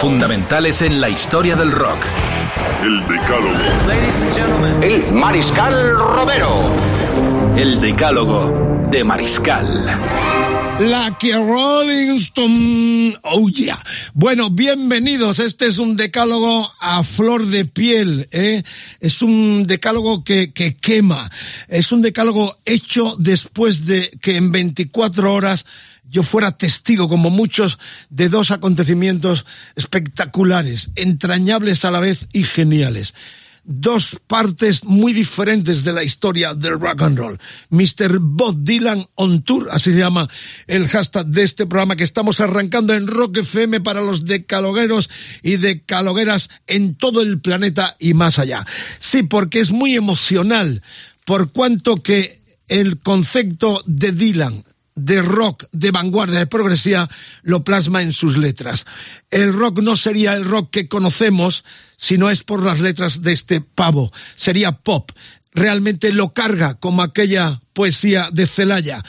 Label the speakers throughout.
Speaker 1: Fundamentales en la historia del rock.
Speaker 2: El Decálogo.
Speaker 3: El Mariscal Romero.
Speaker 1: El decálogo de Mariscal.
Speaker 4: La que Rolling Stone. Oh yeah. Bueno, bienvenidos. Este es un decálogo a flor de piel, ¿eh? Es un decálogo que, que quema. Es un decálogo hecho después de que en 24 horas yo fuera testigo, como muchos, de dos acontecimientos espectaculares, entrañables a la vez y geniales dos partes muy diferentes de la historia del rock and roll. Mr. Bob Dylan on Tour, así se llama el hashtag de este programa que estamos arrancando en Rock FM para los decalogueros y decalogueras en todo el planeta y más allá. Sí, porque es muy emocional, por cuanto que el concepto de Dylan, de rock, de vanguardia, de progresía, lo plasma en sus letras. El rock no sería el rock que conocemos si no es por las letras de este pavo. Sería pop. Realmente lo carga como aquella poesía de Celaya.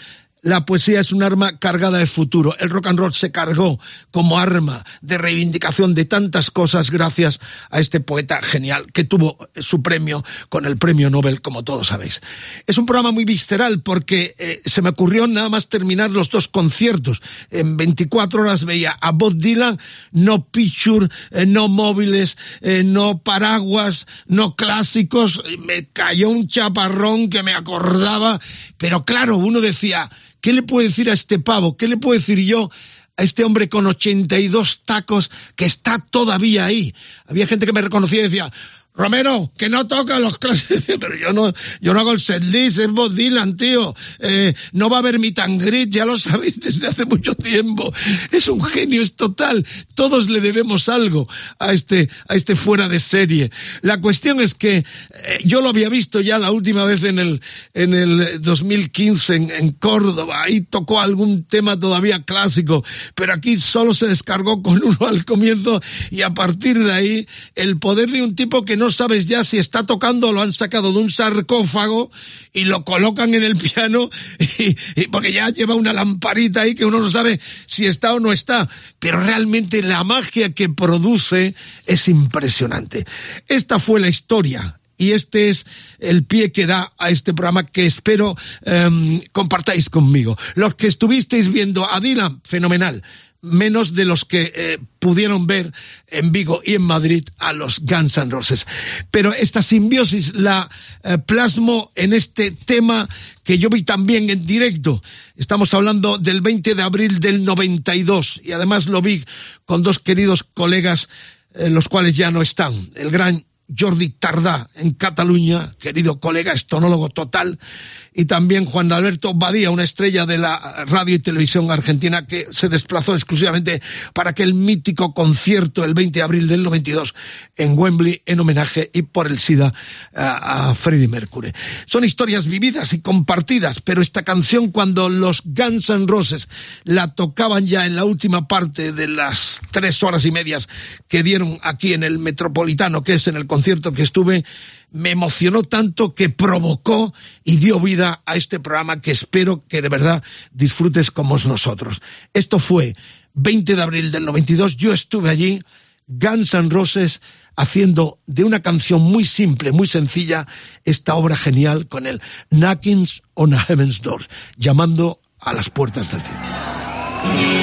Speaker 4: La poesía es un arma cargada de futuro. El rock and roll se cargó como arma de reivindicación de tantas cosas gracias a este poeta genial que tuvo su premio con el premio Nobel, como todos sabéis. Es un programa muy visceral porque eh, se me ocurrió nada más terminar los dos conciertos. En 24 horas veía a Bob Dylan, no picture, eh, no móviles, eh, no paraguas, no clásicos. Me cayó un chaparrón que me acordaba, pero claro, uno decía, ¿Qué le puedo decir a este pavo? ¿Qué le puedo decir yo a este hombre con 82 tacos que está todavía ahí? Había gente que me reconocía y decía, Romero, que no toca los clases, pero yo no, yo no hago el setlist, es Bob Dylan, tío. Eh, no va a haber mi tangrit, ya lo sabéis desde hace mucho tiempo. Es un genio, es total. Todos le debemos algo a este, a este fuera de serie. La cuestión es que eh, yo lo había visto ya la última vez en el, en el 2015 en, en Córdoba. Ahí tocó algún tema todavía clásico, pero aquí solo se descargó con uno al comienzo y a partir de ahí el poder de un tipo que no no sabes ya si está tocando lo han sacado de un sarcófago y lo colocan en el piano y, porque ya lleva una lamparita ahí que uno no sabe si está o no está. Pero realmente la magia que produce es impresionante. Esta fue la historia y este es el pie que da a este programa que espero em, compartáis conmigo. Los que estuvisteis viendo a Dylan, fenomenal menos de los que eh, pudieron ver en Vigo y en Madrid a los Guns N' Roses. Pero esta simbiosis la eh, plasmo en este tema que yo vi también en directo. Estamos hablando del 20 de abril del 92 y además lo vi con dos queridos colegas, eh, los cuales ya no están. El gran Jordi Tardá en Cataluña, querido colega estonólogo total, y también Juan Alberto Badía, una estrella de la radio y televisión argentina que se desplazó exclusivamente para aquel mítico concierto el 20 de abril del 92 en Wembley en homenaje y por el SIDA a, a Freddie Mercury. Son historias vividas y compartidas, pero esta canción cuando los Guns N' Roses la tocaban ya en la última parte de las tres horas y medias que dieron aquí en el Metropolitano, que es en el concierto que estuve, me emocionó tanto que provocó y dio vida a este programa que espero que de verdad disfrutes como nosotros. Esto fue 20 de abril del 92, yo estuve allí, Guns N' Roses haciendo de una canción muy simple, muy sencilla, esta obra genial con el Knockings on a Heaven's Door, llamando a las puertas del cielo.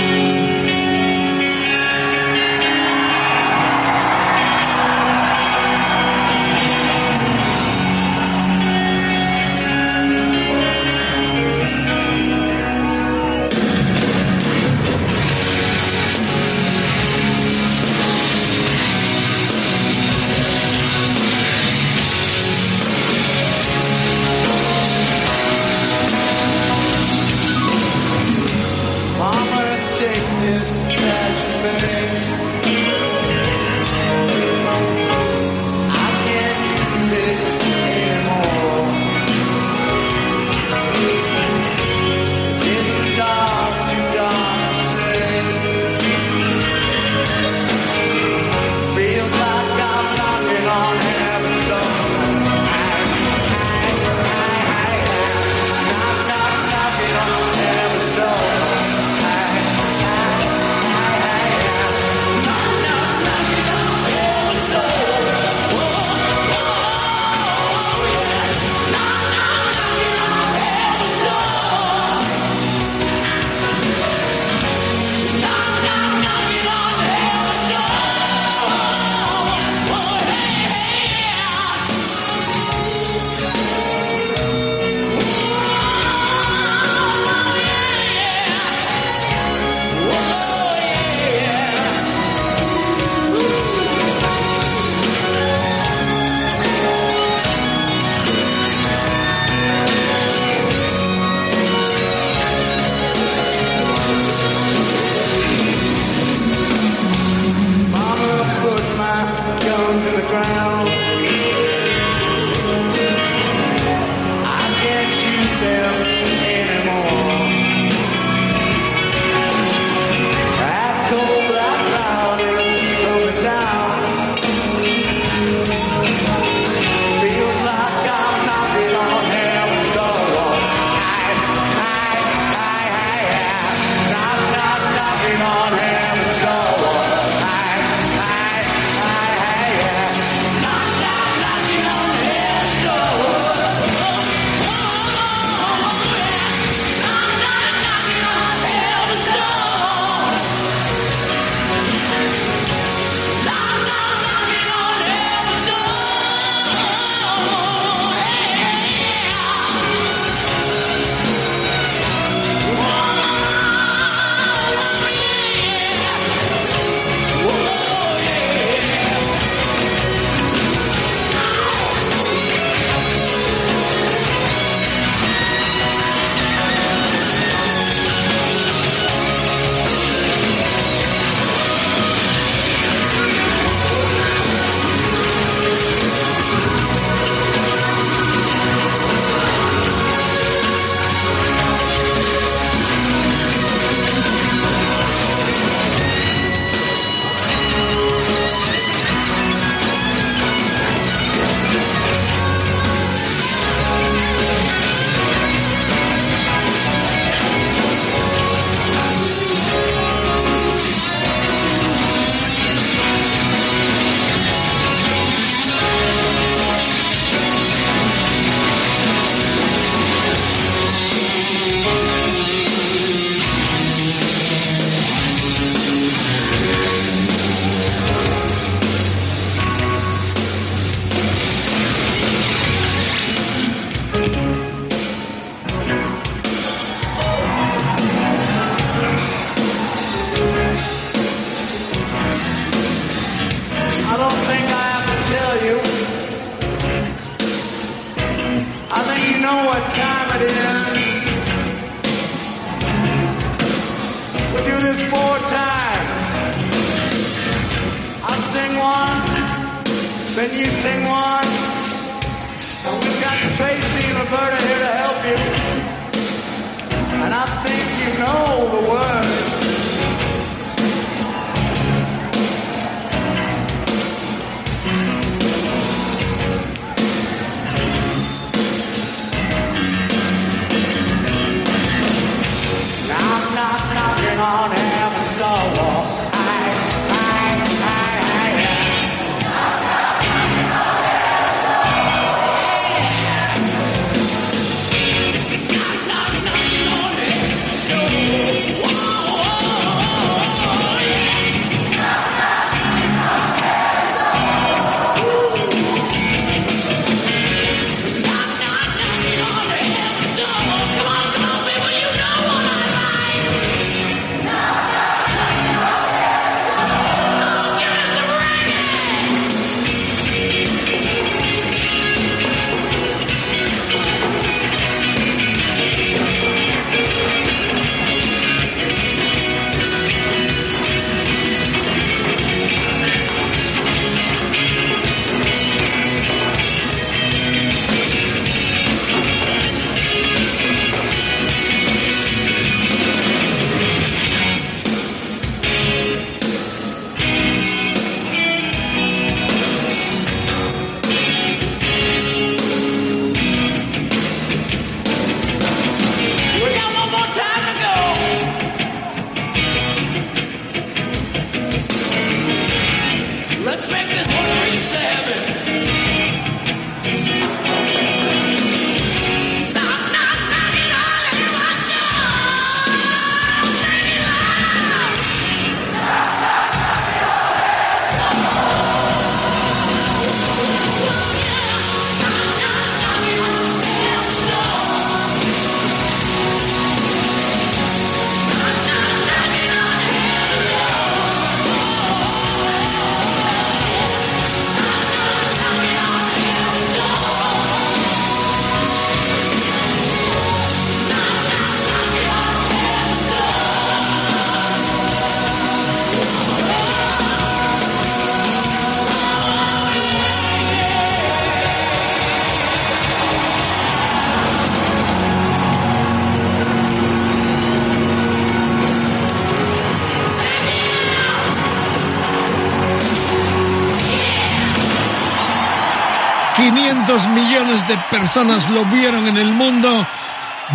Speaker 4: De personas lo vieron en el mundo.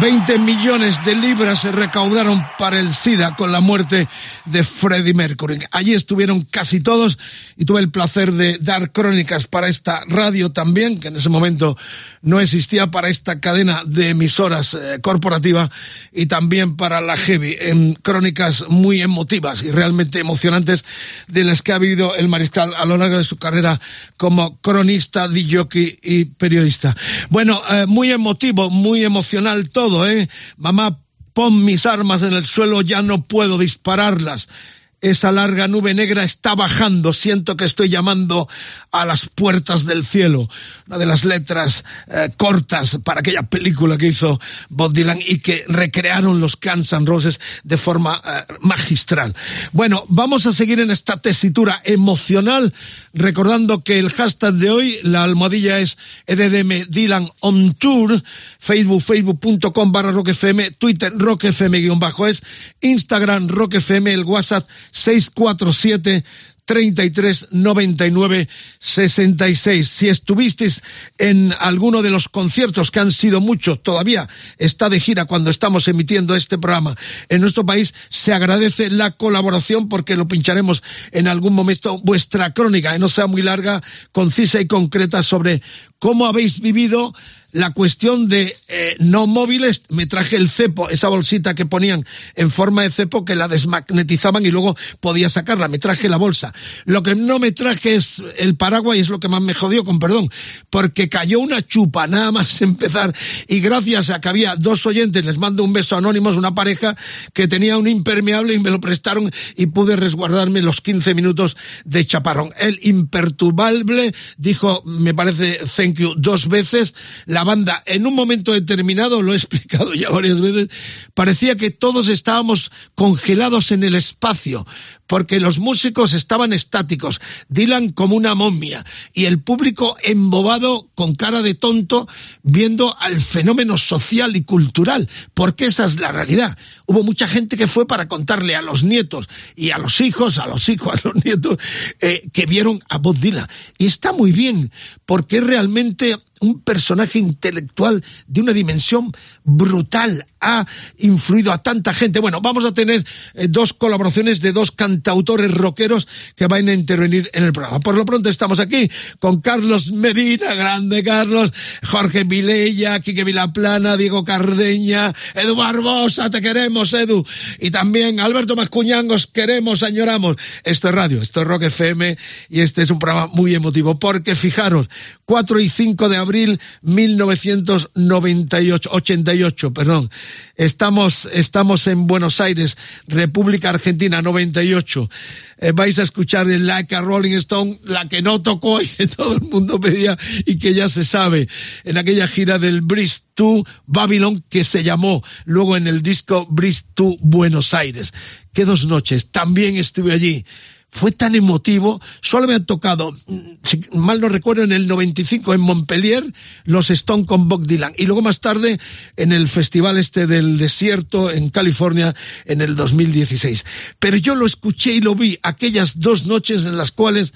Speaker 4: 20 millones de libras se recaudaron para el SIDA con la muerte de Freddie Mercury. Allí estuvieron casi todos y tuve el placer de dar crónicas para esta radio también, que en ese momento no existía para esta cadena de emisoras eh, corporativa y también para la Heavy, en crónicas muy emotivas y realmente emocionantes de las que ha vivido el mariscal a lo largo de su carrera como cronista, DJ y periodista. Bueno, eh, muy emotivo, muy emocional todo, ¿eh? Mamá, pon mis armas en el suelo, ya no puedo dispararlas esa larga nube negra está bajando, siento que estoy llamando a las puertas del cielo. Una de las letras eh, cortas para aquella película que hizo Bob Dylan y que recrearon los Guns N' Roses de forma eh, magistral. Bueno, vamos a seguir en esta tesitura emocional, recordando que el hashtag de hoy, la almohadilla es EDDM Dylan on Tour, Facebook, facebook.com barra rockfm, Twitter rockfm guion bajo es, Instagram rockfm, el WhatsApp 647 33 99 66. Si estuvisteis en alguno de los conciertos, que han sido muchos, todavía está de gira cuando estamos emitiendo este programa en nuestro país, se agradece la colaboración porque lo pincharemos en algún momento vuestra crónica, y no sea muy larga, concisa y concreta sobre cómo habéis vivido la cuestión de eh, no móviles, me traje el cepo, esa bolsita que ponían en forma de cepo que la desmagnetizaban y luego podía sacarla, me traje la bolsa. Lo que no me traje es el paraguas y es lo que más me jodió, con perdón, porque cayó una chupa nada más empezar y gracias a que había dos oyentes, les mando un beso anónimos, una pareja que tenía un impermeable y me lo prestaron y pude resguardarme los 15 minutos de chaparrón. El imperturbable dijo, me parece thank you dos veces, banda en un momento determinado, lo he explicado ya varias veces, parecía que todos estábamos congelados en el espacio, porque los músicos estaban estáticos, Dylan como una momia, y el público embobado con cara de tonto viendo al fenómeno social y cultural, porque esa es la realidad. Hubo mucha gente que fue para contarle a los nietos y a los hijos, a los hijos, a los nietos, eh, que vieron a Bob Dylan. Y está muy bien, porque realmente un personaje intelectual de una dimensión brutal. Ha influido a tanta gente. Bueno, vamos a tener eh, dos colaboraciones de dos cantautores rockeros que van a intervenir en el programa. Por lo pronto estamos aquí con Carlos Medina, grande Carlos, Jorge Vilella, Quique Vilaplana, Diego Cardeña, Edu Barbosa, te queremos, Edu. Y también Alberto Mascuñangos, queremos, añoramos. Esto es radio, esto es Rock FM y este es un programa muy emotivo porque fijaros, 4 y 5 de abril 1998, 88, perdón. Estamos, estamos en Buenos Aires, República Argentina, 98. Eh, vais a escuchar el Like a Rolling Stone, la que no tocó y que todo el mundo pedía y que ya se sabe, en aquella gira del Bridge to Babylon que se llamó luego en el disco Bridge to Buenos Aires. Que dos noches, también estuve allí fue tan emotivo. Solo me han tocado, mm, si mal no recuerdo, en el 95 en Montpellier, los Stone con Bob Dylan. Y luego más tarde en el Festival este del Desierto en California en el 2016. Pero yo lo escuché y lo vi aquellas dos noches en las cuales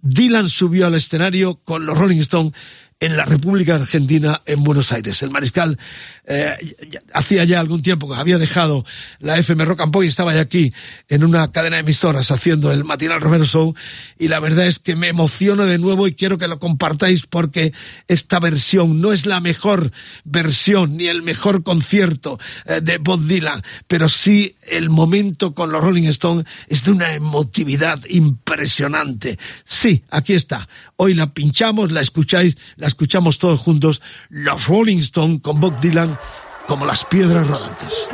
Speaker 4: Dylan subió al escenario con los Rolling Stones en la República Argentina, en Buenos Aires. El mariscal eh, hacía ya algún tiempo que había dejado la FM Rock and Pop y estaba ya aquí en una cadena de emisoras haciendo el matinal Romero Show y la verdad es que me emociono de nuevo y quiero que lo compartáis porque esta versión no es la mejor versión ni el mejor concierto eh, de Bob Dylan, pero sí el momento con los Rolling Stones es de una emotividad impresionante. Sí, aquí está. Hoy la pinchamos, la escucháis, escuchamos todos juntos, los Rolling Stones con Bob Dylan como las piedras rodantes.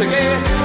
Speaker 5: You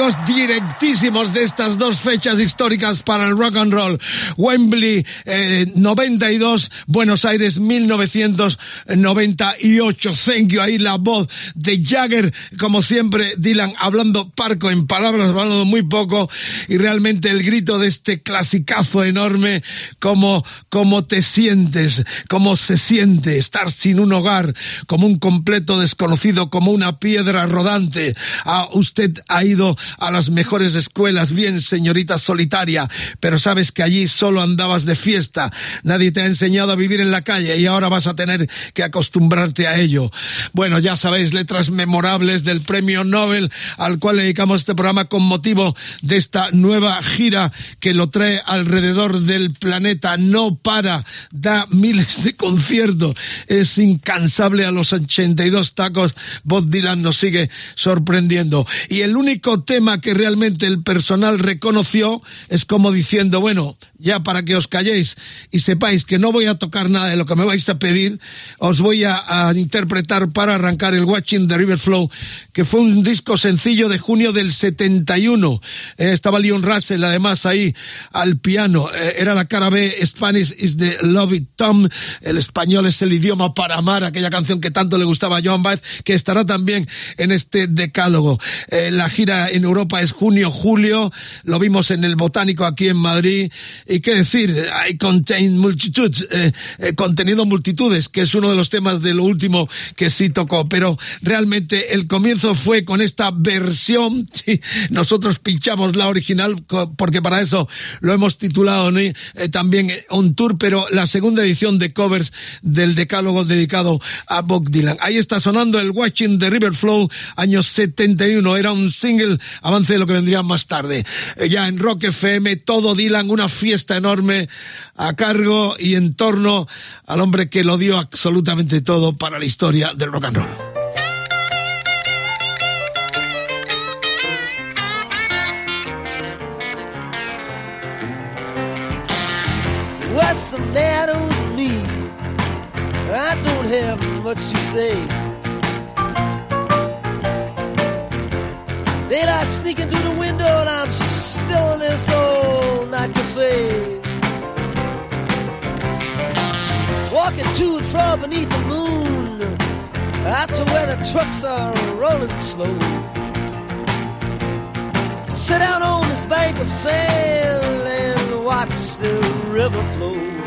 Speaker 4: Directísimos de estas dos fechas históricas para el rock and roll. Wembley eh, 92, Buenos Aires 1998. Thank you. Ahí la voz de Jagger, como siempre, Dylan hablando parco en palabras, hablando muy poco. Y realmente el grito de este clasicazo enorme, como, como te sientes, cómo se siente estar sin un hogar, como un completo desconocido, como una piedra rodante. A usted ha ido a las mejores escuelas, bien, señorita solitaria, pero sabes que allí solo andabas de fiesta. Nadie te ha enseñado a vivir en la calle y ahora vas a tener que acostumbrarte a ello. Bueno, ya sabéis, letras memorables del premio Nobel al cual dedicamos este programa con motivo de esta nueva gira que lo trae alrededor del planeta. No para, da miles de conciertos, es incansable a los 82 tacos. Bob Dylan nos sigue sorprendiendo. Y el único tema que realmente el personal reconoció es como diciendo, bueno, ya para que os calléis y sepáis que no voy a tocar nada de lo que me vais a pedir, os voy a, a interpretar para arrancar el Watching the River Flow, que fue un disco sencillo de junio del 71. Eh, estaba Leon Russell además ahí al piano. Eh, era la cara B, Spanish is the Love It Tom. El español es el idioma para amar, aquella canción que tanto le gustaba a Joan Baez, que estará también en este decálogo. Eh, la gira en Europa es junio-julio. Lo vimos en el Botánico aquí en Madrid. Y qué decir, I contain multitudes, eh, eh, contenido multitudes, que es uno de los temas de lo último que sí tocó. Pero realmente el comienzo fue con esta versión. Sí, nosotros pinchamos la original porque para eso lo hemos titulado ¿no? eh, también on tour, pero la segunda edición de covers del decálogo dedicado a Bob Dylan. Ahí está sonando el Watching the River Flow, año 71. Era un single avance de lo que vendría más tarde. Eh, ya en Rock FM, todo Dylan, una fiesta enorme a cargo y en torno al hombre que lo dio absolutamente todo para la historia del rock and roll.
Speaker 6: What's the matter with me? I don't have much to say. Daylight sneaking through the window and I'm still in this old night cafe. Walking to and from beneath the moon, out to where the trucks are rolling slow. Sit down on this bank of sand and watch the river flow.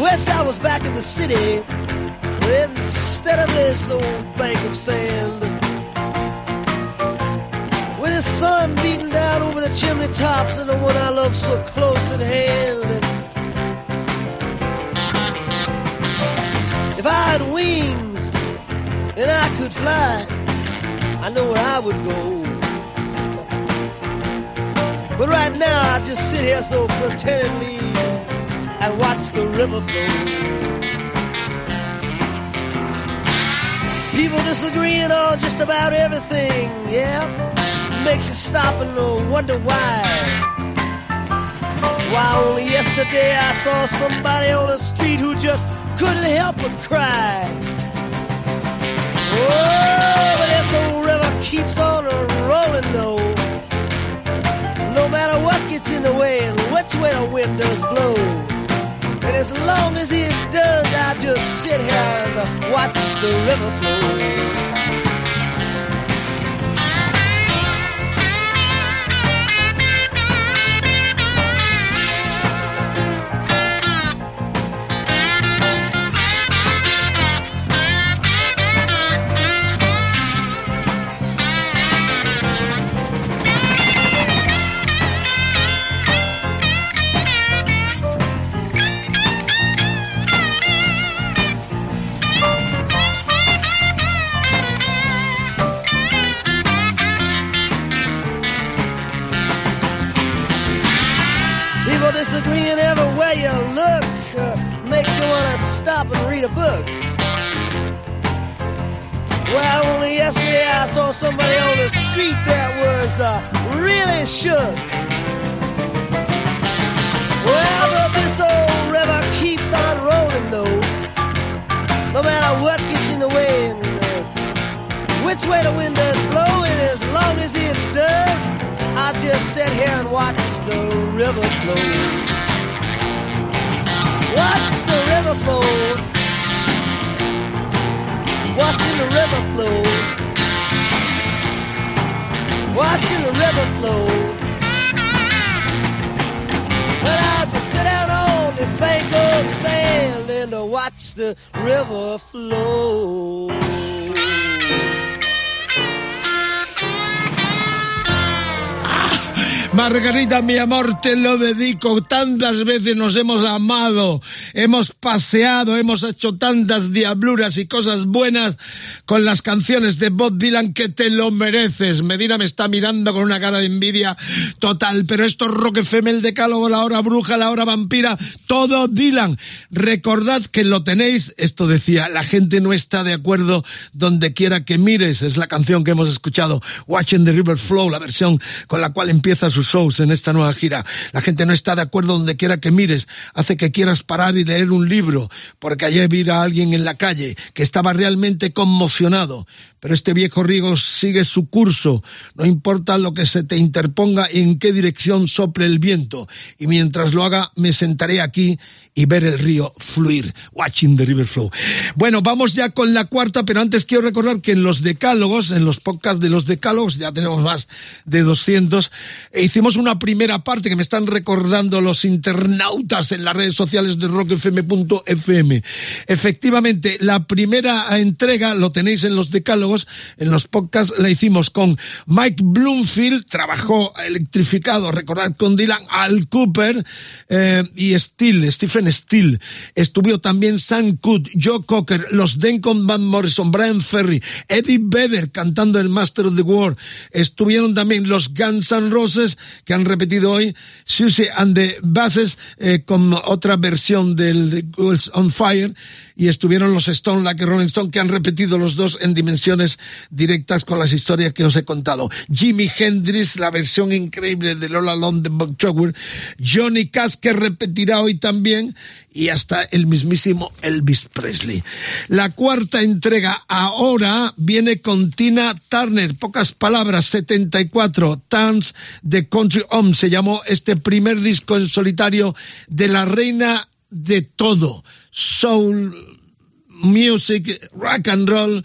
Speaker 6: Wish I was back in the city instead of this old bank of sand. With the sun beating down over the chimney tops and the one I love so close at hand. If I had wings and I could fly, I know where I would go. But right now I just sit here so contentedly and watch the river flow. People disagreeing on just about everything, yeah. Makes you stop and wonder why. Why only yesterday I saw somebody on the street who just couldn't help but cry. Oh, but this old river keeps on rolling though. No matter what gets in the way and which way the wind does blow. As long as it does, I just sit here and watch the river flow. Read a book. Well, only yesterday I saw somebody on the street that was uh, really shook. Well, but this old river keeps on rolling though. No matter what gets in the way and uh, which way the wind does blow, and as long as it does, I just sit here and watch the river flow. Watch the river flow. Watching the river flow. Watching the river flow. But I just sit out on this bank of sand and watch the river flow.
Speaker 4: Margarita, mi amor, te lo dedico. Tantas veces nos hemos amado, hemos paseado, hemos hecho tantas diabluras y cosas buenas con las canciones de Bob Dylan que te lo mereces. Medina me está mirando con una cara de envidia total, pero esto es Rock FM, decálogo, la hora bruja, la hora vampira, todo Dylan. Recordad que lo tenéis, esto decía, la gente no está de acuerdo donde quiera que mires, es la canción que hemos escuchado, Watching the River Flow, la versión con la cual empieza su shows en esta nueva gira. La gente no está de acuerdo donde quiera que mires, hace que quieras parar y leer un libro, porque ayer vi a alguien en la calle que estaba realmente conmocionado. Pero este viejo Rigo sigue su curso, no importa lo que se te interponga y en qué dirección sople el viento. Y mientras lo haga, me sentaré aquí y ver el río fluir. Watching the river flow. Bueno, vamos ya con la cuarta, pero antes quiero recordar que en los decálogos, en los podcasts de los decálogos, ya tenemos más de 200, hicimos una primera parte que me están recordando los internautas en las redes sociales de rockfm.fm. Efectivamente, la primera entrega lo tenéis en los decálogos, en los podcasts la hicimos con Mike Bloomfield, trabajó electrificado, recordad con Dylan, Al Cooper eh, y Steel, Stephen Estuvo también Sam Cooke, Joe Cocker, los Dencon Van Morrison, Brian Ferry, Eddie Vedder cantando el Master of the World. Estuvieron también los Guns N' Roses que han repetido hoy, Susie and the Basses eh, con otra versión del The Girls on Fire y estuvieron los Stone, like Rolling Stone, que han repetido los dos en dimensiones directas con las historias que os he contado. Jimi Hendrix, la versión increíble de Lola Long de Bob Johnny Cash, que repetirá hoy también, y hasta el mismísimo Elvis Presley. La cuarta entrega ahora viene con Tina Turner, pocas palabras, 74, Tans de Country Home, se llamó este primer disco en solitario de la reina de todo, soul, music, rock and roll,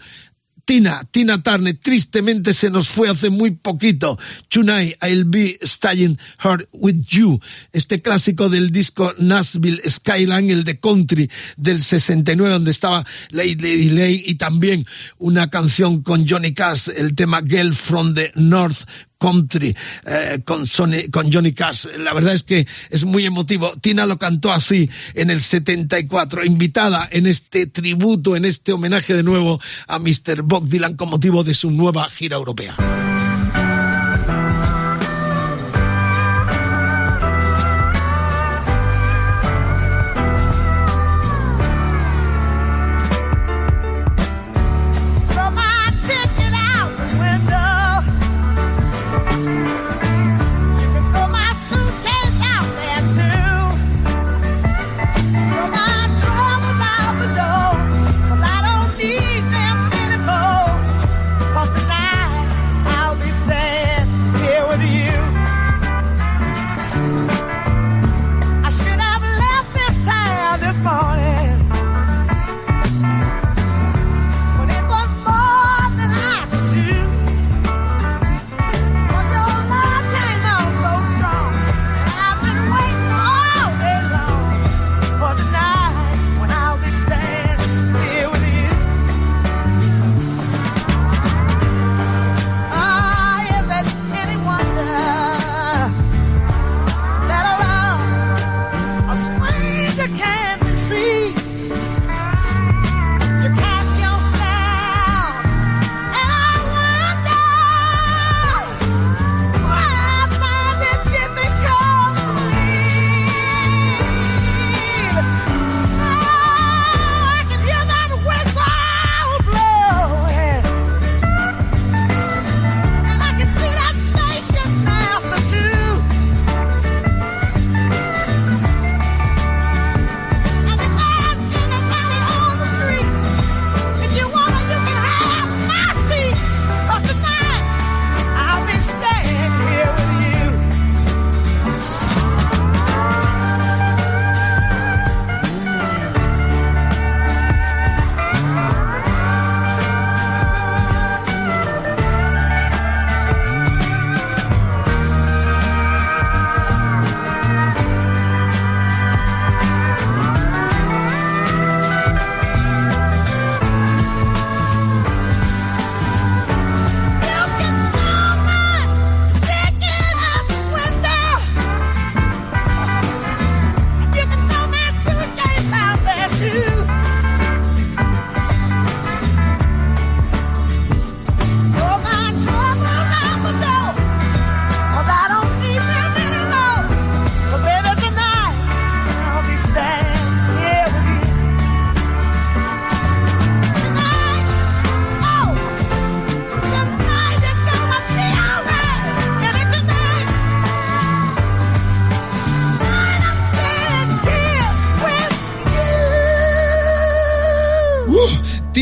Speaker 4: Tina, Tina Turner, tristemente se nos fue hace muy poquito. Tonight I'll be staying her with you. Este clásico del disco Nashville Skyline, el de country del 69, donde estaba Lady Lay y también una canción con Johnny Cash, el tema Girl from the North country eh, con, Sony, con Johnny Cash. La verdad es que es muy emotivo. Tina lo cantó así en el 74, invitada en este tributo, en este homenaje de nuevo a Mr. Bob Dylan con motivo de su nueva gira europea.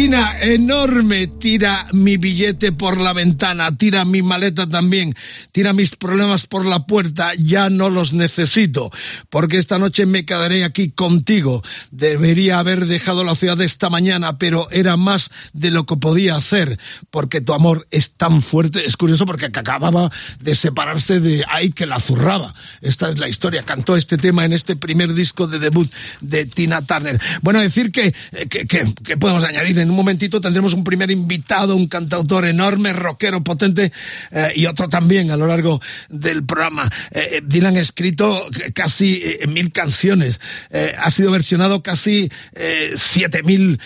Speaker 4: Tina, enorme, tira mi billete por la ventana, tira mi maleta también, tira mis problemas por la puerta, ya no los necesito, porque esta noche me quedaré aquí contigo. Debería haber dejado la ciudad esta mañana, pero era más de lo que podía hacer, porque tu amor es tan fuerte. Es curioso porque acababa de separarse de Ay que la zurraba. Esta es la historia. Cantó este tema en este primer disco de debut de Tina Turner. Bueno, decir que, que, que, que podemos añadir en un momentito tendremos un primer invitado, un cantautor enorme, rockero, potente, eh, y otro también a lo largo del programa. Eh, eh Dylan ha escrito casi mil canciones, ha sido versionado casi siete mil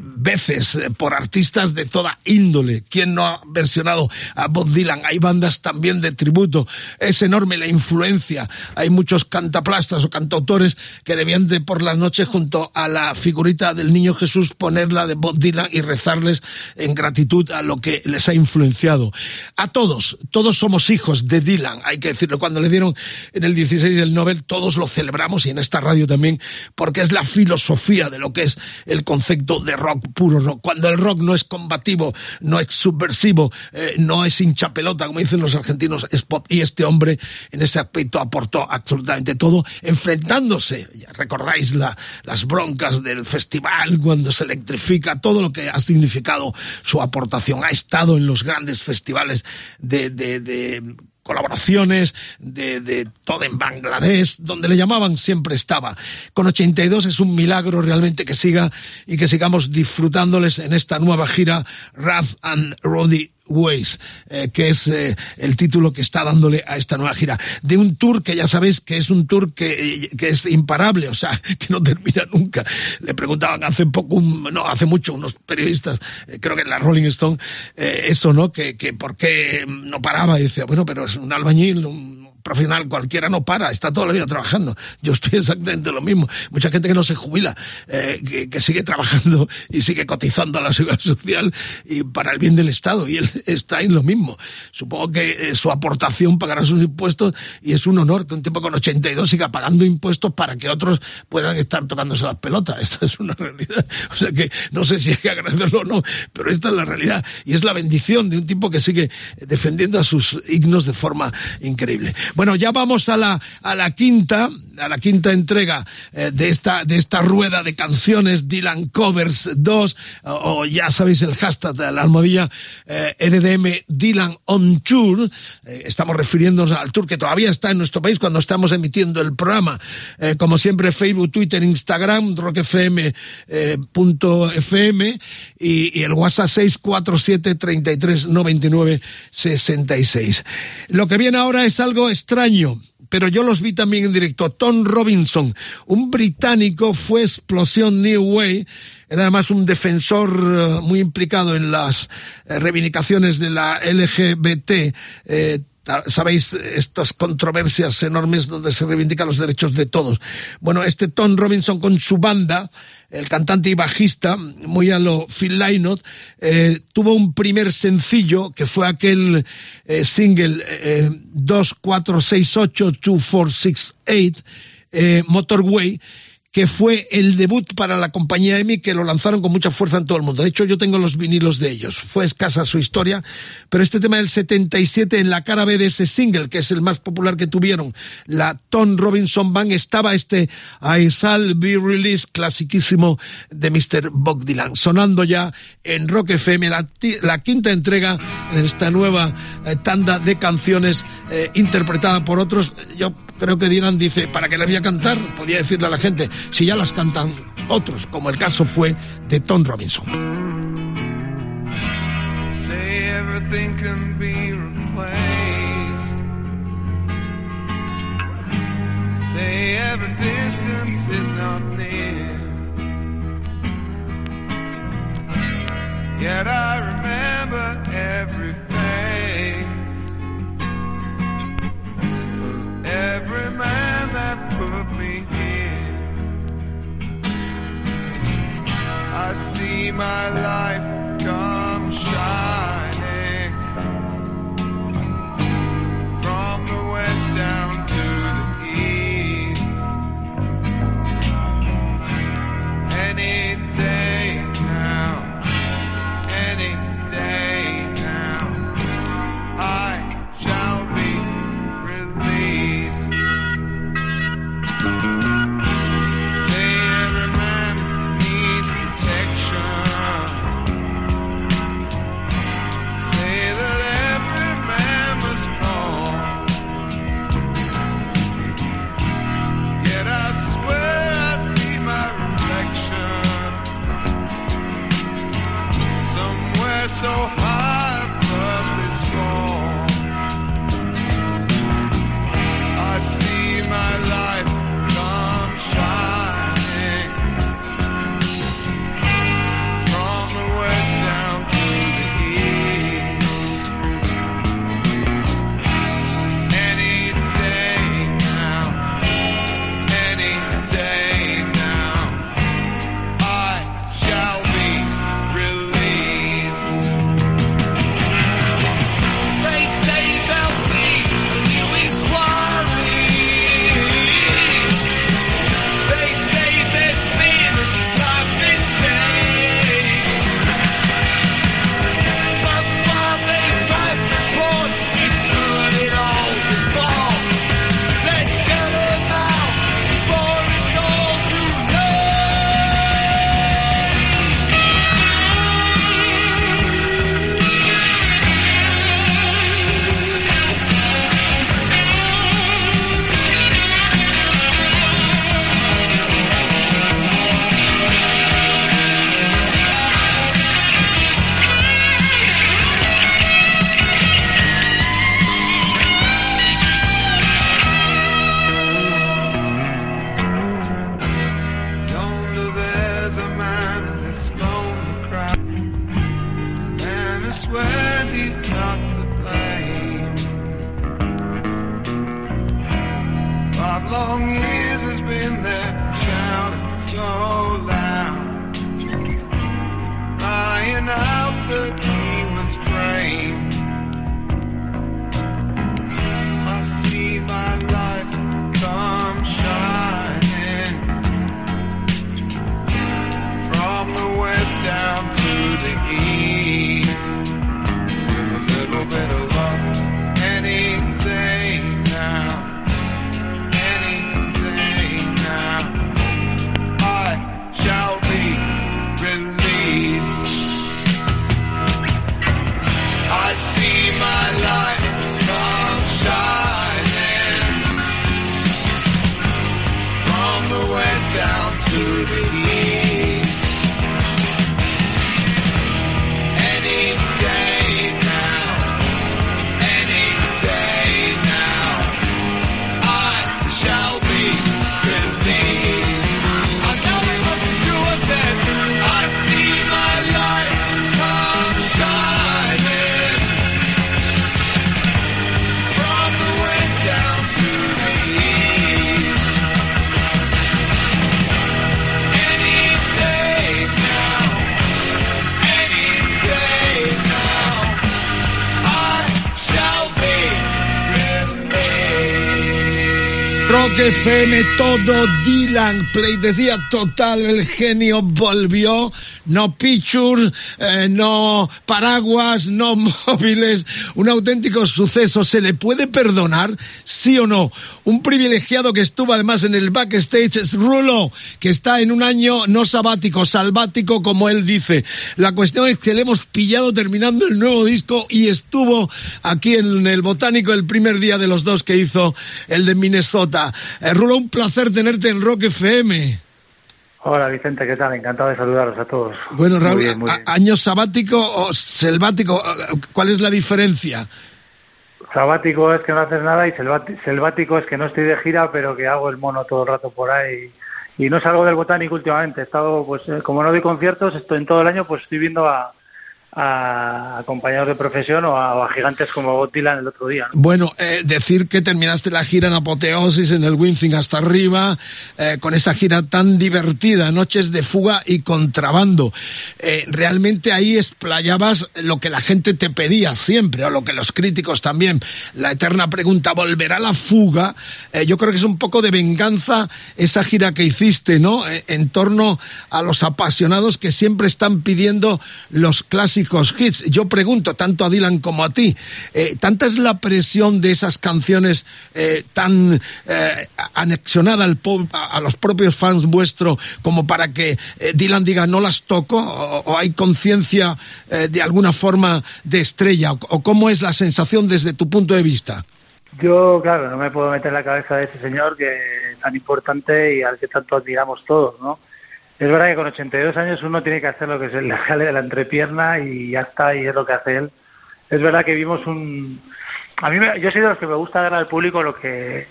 Speaker 4: veces por artistas de toda índole. ¿Quién no ha versionado a Bob Dylan? Hay bandas también de tributo. Es enorme la influencia. Hay muchos cantaplastas o cantautores que debían de por la noche junto a la figurita del niño Jesús ponerla de Bob Dylan y rezarles en gratitud a lo que les ha influenciado. A todos, todos somos hijos de Dylan, hay que decirlo. Cuando le dieron en el 16 el Nobel, todos lo celebramos y en esta radio también, porque es la filosofía de lo que es el concepto de rock puro. ¿no? Cuando el rock no es combativo, no es subversivo, eh, no es hincha pelota, como dicen los argentinos, es pop. Y este hombre en ese aspecto aportó absolutamente todo, enfrentándose, recordáis la, las broncas del festival cuando se electrifica, todo lo que ha significado su aportación. Ha estado en los grandes festivales de colaboraciones de, de todo en Bangladesh, donde le llamaban siempre estaba. Con 82 es un milagro realmente que siga y que sigamos disfrutándoles en esta nueva gira Wrath and Roddy Ways, eh, que es eh, el título que está dándole a esta nueva gira. De un tour que ya sabéis que es un tour que, que es imparable, o sea, que no termina nunca. Le preguntaban hace poco, un, no, hace mucho, unos periodistas, eh, creo que en la Rolling Stone, eh, eso, ¿no? Que, que por qué no paraba y decía, bueno, pero es un albañil, un profesional cualquiera no para, está toda la vida trabajando. Yo estoy exactamente lo mismo. Mucha gente que no se jubila, eh, que, que, sigue trabajando y sigue cotizando a la seguridad social y para el bien del Estado. Y él está en lo mismo. Supongo que eh, su aportación pagará sus impuestos y es un honor que un tipo con 82 siga pagando impuestos para que otros puedan estar tocándose las pelotas. Esta es una realidad. O sea que no sé si hay que agradecerlo o no, pero esta es la realidad. Y es la bendición de un tipo que sigue defendiendo a sus himnos de forma increíble. Bueno, ya vamos a la, a la quinta, a la quinta entrega eh, de esta, de esta rueda de canciones Dylan Covers 2, o, ya sabéis el hashtag de la almohadilla eh, EDM Dylan on Tour. Eh, estamos refiriéndonos al tour que todavía está en nuestro país cuando estamos emitiendo el programa. Eh, como siempre, Facebook, Twitter, Instagram, rockfm.fm eh, y, y, el WhatsApp 647 33 99 66. Lo que viene ahora es algo extraño, pero yo los vi también en directo. Tom Robinson, un británico, fue explosión New Way, era además un defensor uh, muy implicado en las eh, reivindicaciones de la LGBT. Eh, sabéis, estas controversias enormes donde se reivindican los derechos de todos. Bueno, este Tom Robinson con su banda, el cantante y bajista, muy a lo Phil Lynott, eh, tuvo un primer sencillo que fue aquel eh, single eh, 2468-2468, eh, Motorway, que fue el debut para la compañía EMI que lo lanzaron con mucha fuerza en todo el mundo. De hecho, yo tengo los vinilos de ellos. Fue escasa su historia, pero este tema del 77 en la cara B de ese single, que es el más popular que tuvieron, la Tom Robinson Band, estaba este I Shall Be Released clasiquísimo de Mr. Bob sonando ya en Rock FM, la, quinta entrega de esta nueva eh, tanda de canciones eh, interpretada por otros. Creo que Dylan dice, ¿para qué le voy a cantar? Podía decirle a la gente, si ya las cantan otros, como el caso fue de Tom Robinson.
Speaker 7: Say everything can be replaced. Say every distance is not near. Yet I remember every every man that put me here. I see my life come shining from the west down
Speaker 4: Rock FM, todo Dylan Play, decía total, el genio volvió, no pictures, eh, no paraguas, no móviles, un auténtico suceso, ¿se le puede perdonar? ¿Sí o no? Un privilegiado que estuvo además en el backstage es Rulo, que está en un año no sabático, salvático como él dice. La cuestión es que le hemos pillado terminando el nuevo disco y estuvo aquí en el Botánico el primer día de los dos que hizo el de Minnesota. Eh, Rulo, un placer tenerte en Rock FM.
Speaker 8: Hola Vicente, ¿qué tal? Encantado de saludaros a todos.
Speaker 4: Bueno, Raúl,
Speaker 8: bien, bien.
Speaker 4: año sabático o selvático, ¿cuál es la diferencia?
Speaker 8: Sabático es que no haces nada y selvático es que no estoy de gira, pero que hago el mono todo el rato por ahí. Y no salgo del botánico últimamente. He estado, pues, eh, como no doy conciertos, estoy en todo el año, pues estoy viendo a, a compañeros de profesión o a, gigantes como Bob Dylan el otro día. ¿no?
Speaker 4: Bueno, eh, decir que terminaste la gira en apoteosis en el Winzing hasta arriba, eh, con esa gira tan divertida, Noches de Fuga y Contrabando. Eh, realmente ahí explayabas lo que la gente te pedía siempre, o lo que los críticos también. La eterna pregunta, ¿volverá la fuga? Eh, yo creo que es un poco de venganza esa gira que hiciste, ¿no? En torno a los apasionados que siempre están pidiendo los clásicos hits. Yo pregunto, tanto a Dylan como a ti, eh, ¿tanta es la presión de esas canciones eh, tan eh, anexionada al po- a, los propios fans vuestros como para que eh, Dylan diga no las toco? ¿O, hay conciencia eh, de alguna forma de estrella? O, ¿O cómo es la sensación desde tu punto de vista?
Speaker 8: Yo, claro, no me puedo meter la cabeza de ese señor que es tan importante y al que tanto admiramos todos, ¿no? Es verdad que con 82 años uno tiene que hacer lo que se le sale de la entrepierna y ya está, y es lo que hace él. Es verdad que vimos un... A mí, me- yo soy de los que me gusta dar al público lo que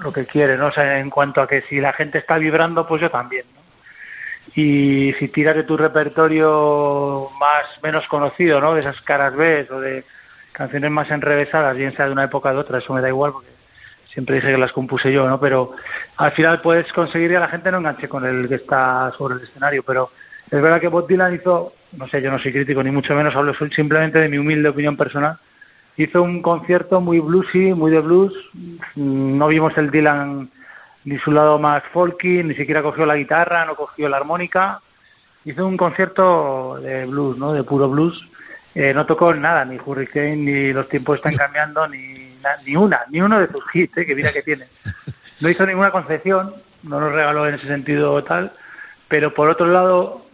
Speaker 8: lo que quiere, ¿no? O sea, en cuanto a que si la gente está vibrando, pues yo también, ¿no? Y si tiras de tu repertorio más menos conocido, ¿no? De esas caras B o de canciones más enrevesadas, bien sea de una época o de otra, eso me da igual porque siempre dije que las compuse yo, ¿no? Pero al final puedes conseguir que la gente no enganche con el que está sobre el escenario, pero es verdad que Bob Dylan hizo, no sé, yo no soy crítico ni mucho menos, hablo simplemente de mi humilde opinión personal, hizo un concierto muy bluesy, muy de blues, no vimos el Dylan ni su lado más folky, ni siquiera cogió la guitarra, no cogió la armónica, hizo un concierto de blues, ¿no? De puro blues. Eh, no tocó nada, ni Hurricane, ni Los tiempos están cambiando, ni, ni una, ni uno de sus hits, ¿eh? que mira que tiene. No hizo ninguna concesión, no nos regaló en ese sentido tal, pero por otro lado,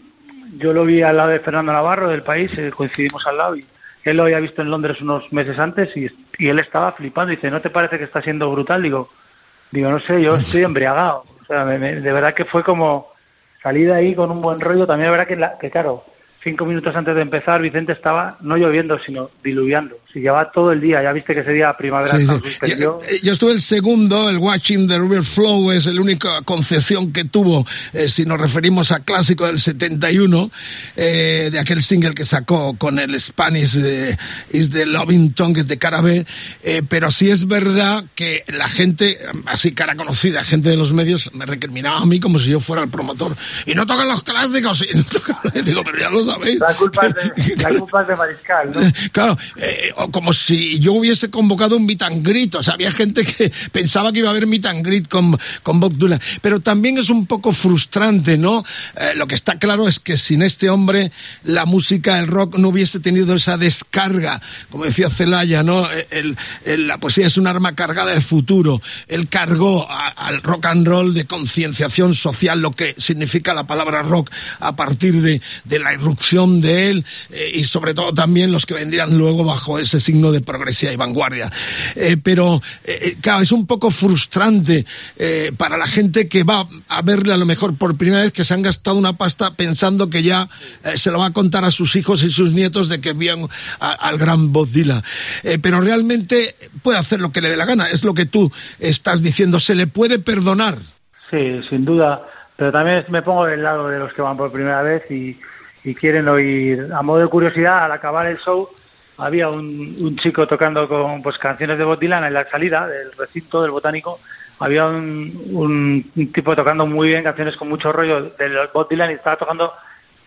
Speaker 8: yo lo vi al lado de Fernando Navarro del país, eh, coincidimos al lado y él lo había visto en Londres unos meses antes y, y él estaba flipando. Dice, ¿no te parece que está siendo brutal? Digo, digo no sé, yo estoy embriagado. O sea, me- me- de verdad que fue como salí de ahí con un buen rollo. También es verdad que, la- que claro, cinco minutos antes de empezar, Vicente estaba no lloviendo, sino diluviando. Si llevaba todo el día, ya viste que ese día primavera
Speaker 4: Sí,
Speaker 8: se
Speaker 4: sí. Yo, yo estuve el segundo, el Watching the River Flow, es la única concesión que tuvo, eh, si nos referimos a clásico del 71, eh, de aquel single que sacó con el Spanish eh, Is the Loving Tongue de cara B, eh, pero sí es verdad que la gente, así cara conocida, gente de los medios, me recriminaba a mí como si yo fuera el promotor. Y no tocan los clásicos, y no tocan, digo, pero ya lo sabéis.
Speaker 8: La culpa es de, la culpa es de Mariscal, ¿no?
Speaker 4: Claro, eh, como si yo hubiese convocado un meet and greet, o sea, había gente que pensaba que iba a haber meet and greet con, con Bob Dylan, pero también es un poco frustrante, ¿no? Eh, lo que está claro es que sin este hombre la música, el rock no hubiese tenido esa descarga, como decía Celaya, ¿no? Eh, El, el- la poesía es un arma cargada de futuro. Él cargó a- al rock and roll de concienciación social, lo que significa la palabra rock a partir de, de la irrupción de él eh, y sobre todo también los que vendrían luego bajo ese signo de progresía y vanguardia. Eh, pero, eh, eh, claro, es un poco frustrante eh, para la gente que va a verle a lo mejor por primera vez que se han gastado una pasta pensando que ya eh, se lo va a contar a sus hijos y sus nietos de que vieron al gran. Eh, pero realmente puede hacer lo que le dé la gana, es lo que tú estás diciendo, se le puede perdonar.
Speaker 8: Sí, sin duda. Pero también me pongo del lado de los que van por primera vez y, y quieren oír. A modo de curiosidad, al acabar el show, había un, un chico tocando con pues canciones de Bob Dylan en la salida del recinto del botánico. Había un, un- tipo tocando muy bien canciones con mucho rollo de Bob Dylan y estaba tocando,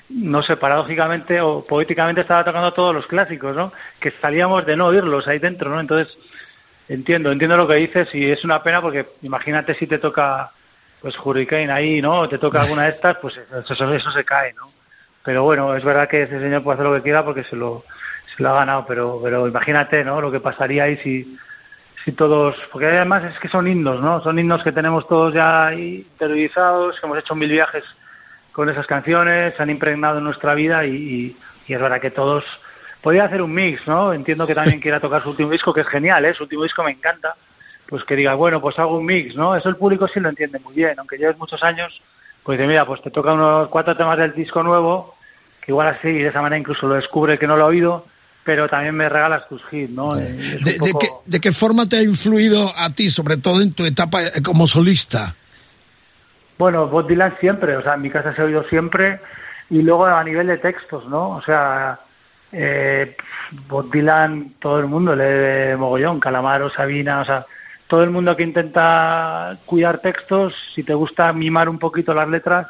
Speaker 8: no sé, paradójicamente o poéticamente estaba tocando todos los clásicos, ¿no? Que salíamos de no oírlos ahí dentro, ¿no? Entonces, Entiendo, entiendo lo que dices y es una pena porque imagínate si te toca pues Hurricane ahí, ¿no? O te toca alguna de estas, pues eso, eso se cae, ¿no? Pero bueno, es verdad que ese señor puede hacer lo que quiera porque se lo, se lo ha ganado, pero, pero imagínate, ¿no? Lo que pasaría ahí si, si todos, porque además es que son himnos, ¿no? Son himnos que tenemos todos ya ahí interiorizados, que hemos hecho mil viajes con esas canciones, se han impregnado en nuestra vida y, y- y es verdad que todos podría hacer un mix, ¿no? Entiendo que también quiera tocar su último disco, que es genial, ¿eh? Su último disco me encanta. Pues que diga, bueno, pues hago un mix, ¿no? Eso el público sí lo entiende muy bien, aunque lleves muchos años, pues dice, mira, pues te toca unos cuatro temas del disco nuevo, que igual así, de esa manera incluso lo descubre que no lo ha oído, pero también me regalas tus hits, ¿no? Un
Speaker 4: ¿De, qué, de qué forma te ha influido a ti, sobre todo en tu etapa como solista?
Speaker 8: Bueno, Bob Dylan siempre, o sea, en mi casa se ha oído siempre y luego a nivel de textos, ¿no? O sea, eh, Bob Dylan, todo el mundo lee de mogollón, Calamaro, Sabina, o sea, todo el mundo que intenta cuidar textos, si te gusta mimar un poquito las letras,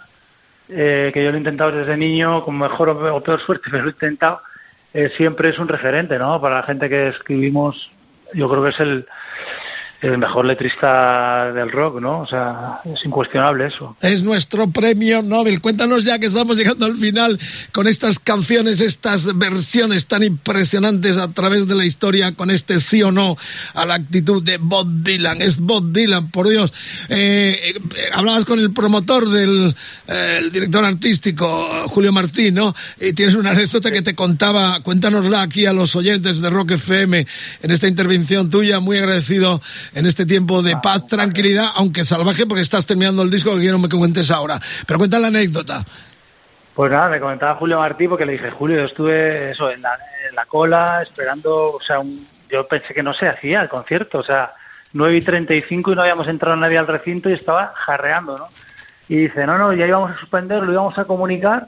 Speaker 8: eh, que yo lo he intentado desde niño, con mejor o peor suerte, pero lo he intentado, eh, siempre es un referente, ¿no? Para la gente que escribimos, yo creo que es el, el mejor letrista del rock, ¿no? O sea, es incuestionable eso.
Speaker 4: Es nuestro premio Nobel. Cuéntanos ya que estamos llegando al final con estas canciones, estas versiones tan impresionantes a través de la historia, con este sí o no a la actitud de Bob Dylan. Es Bob Dylan, por Dios. Eh, eh, hablabas con el promotor del eh, el director artístico, Julio Martín, ¿no? Y tienes una anécdota que te contaba, cuéntanosla aquí a los oyentes de Rock FM en esta intervención tuya, muy agradecido en este tiempo de paz, tranquilidad, aunque salvaje porque estás terminando el disco que quiero que me cuentes ahora. Pero cuenta la anécdota.
Speaker 8: Pues nada, me comentaba Julio Martí porque le dije, Julio, yo estuve eso en la, en la cola esperando, o sea, un- yo pensé que no se hacía el concierto, o sea, 9 y 35 y no habíamos entrado nadie al recinto y estaba jarreando, ¿no? Y dice, no, no, ya íbamos a suspender, lo íbamos a comunicar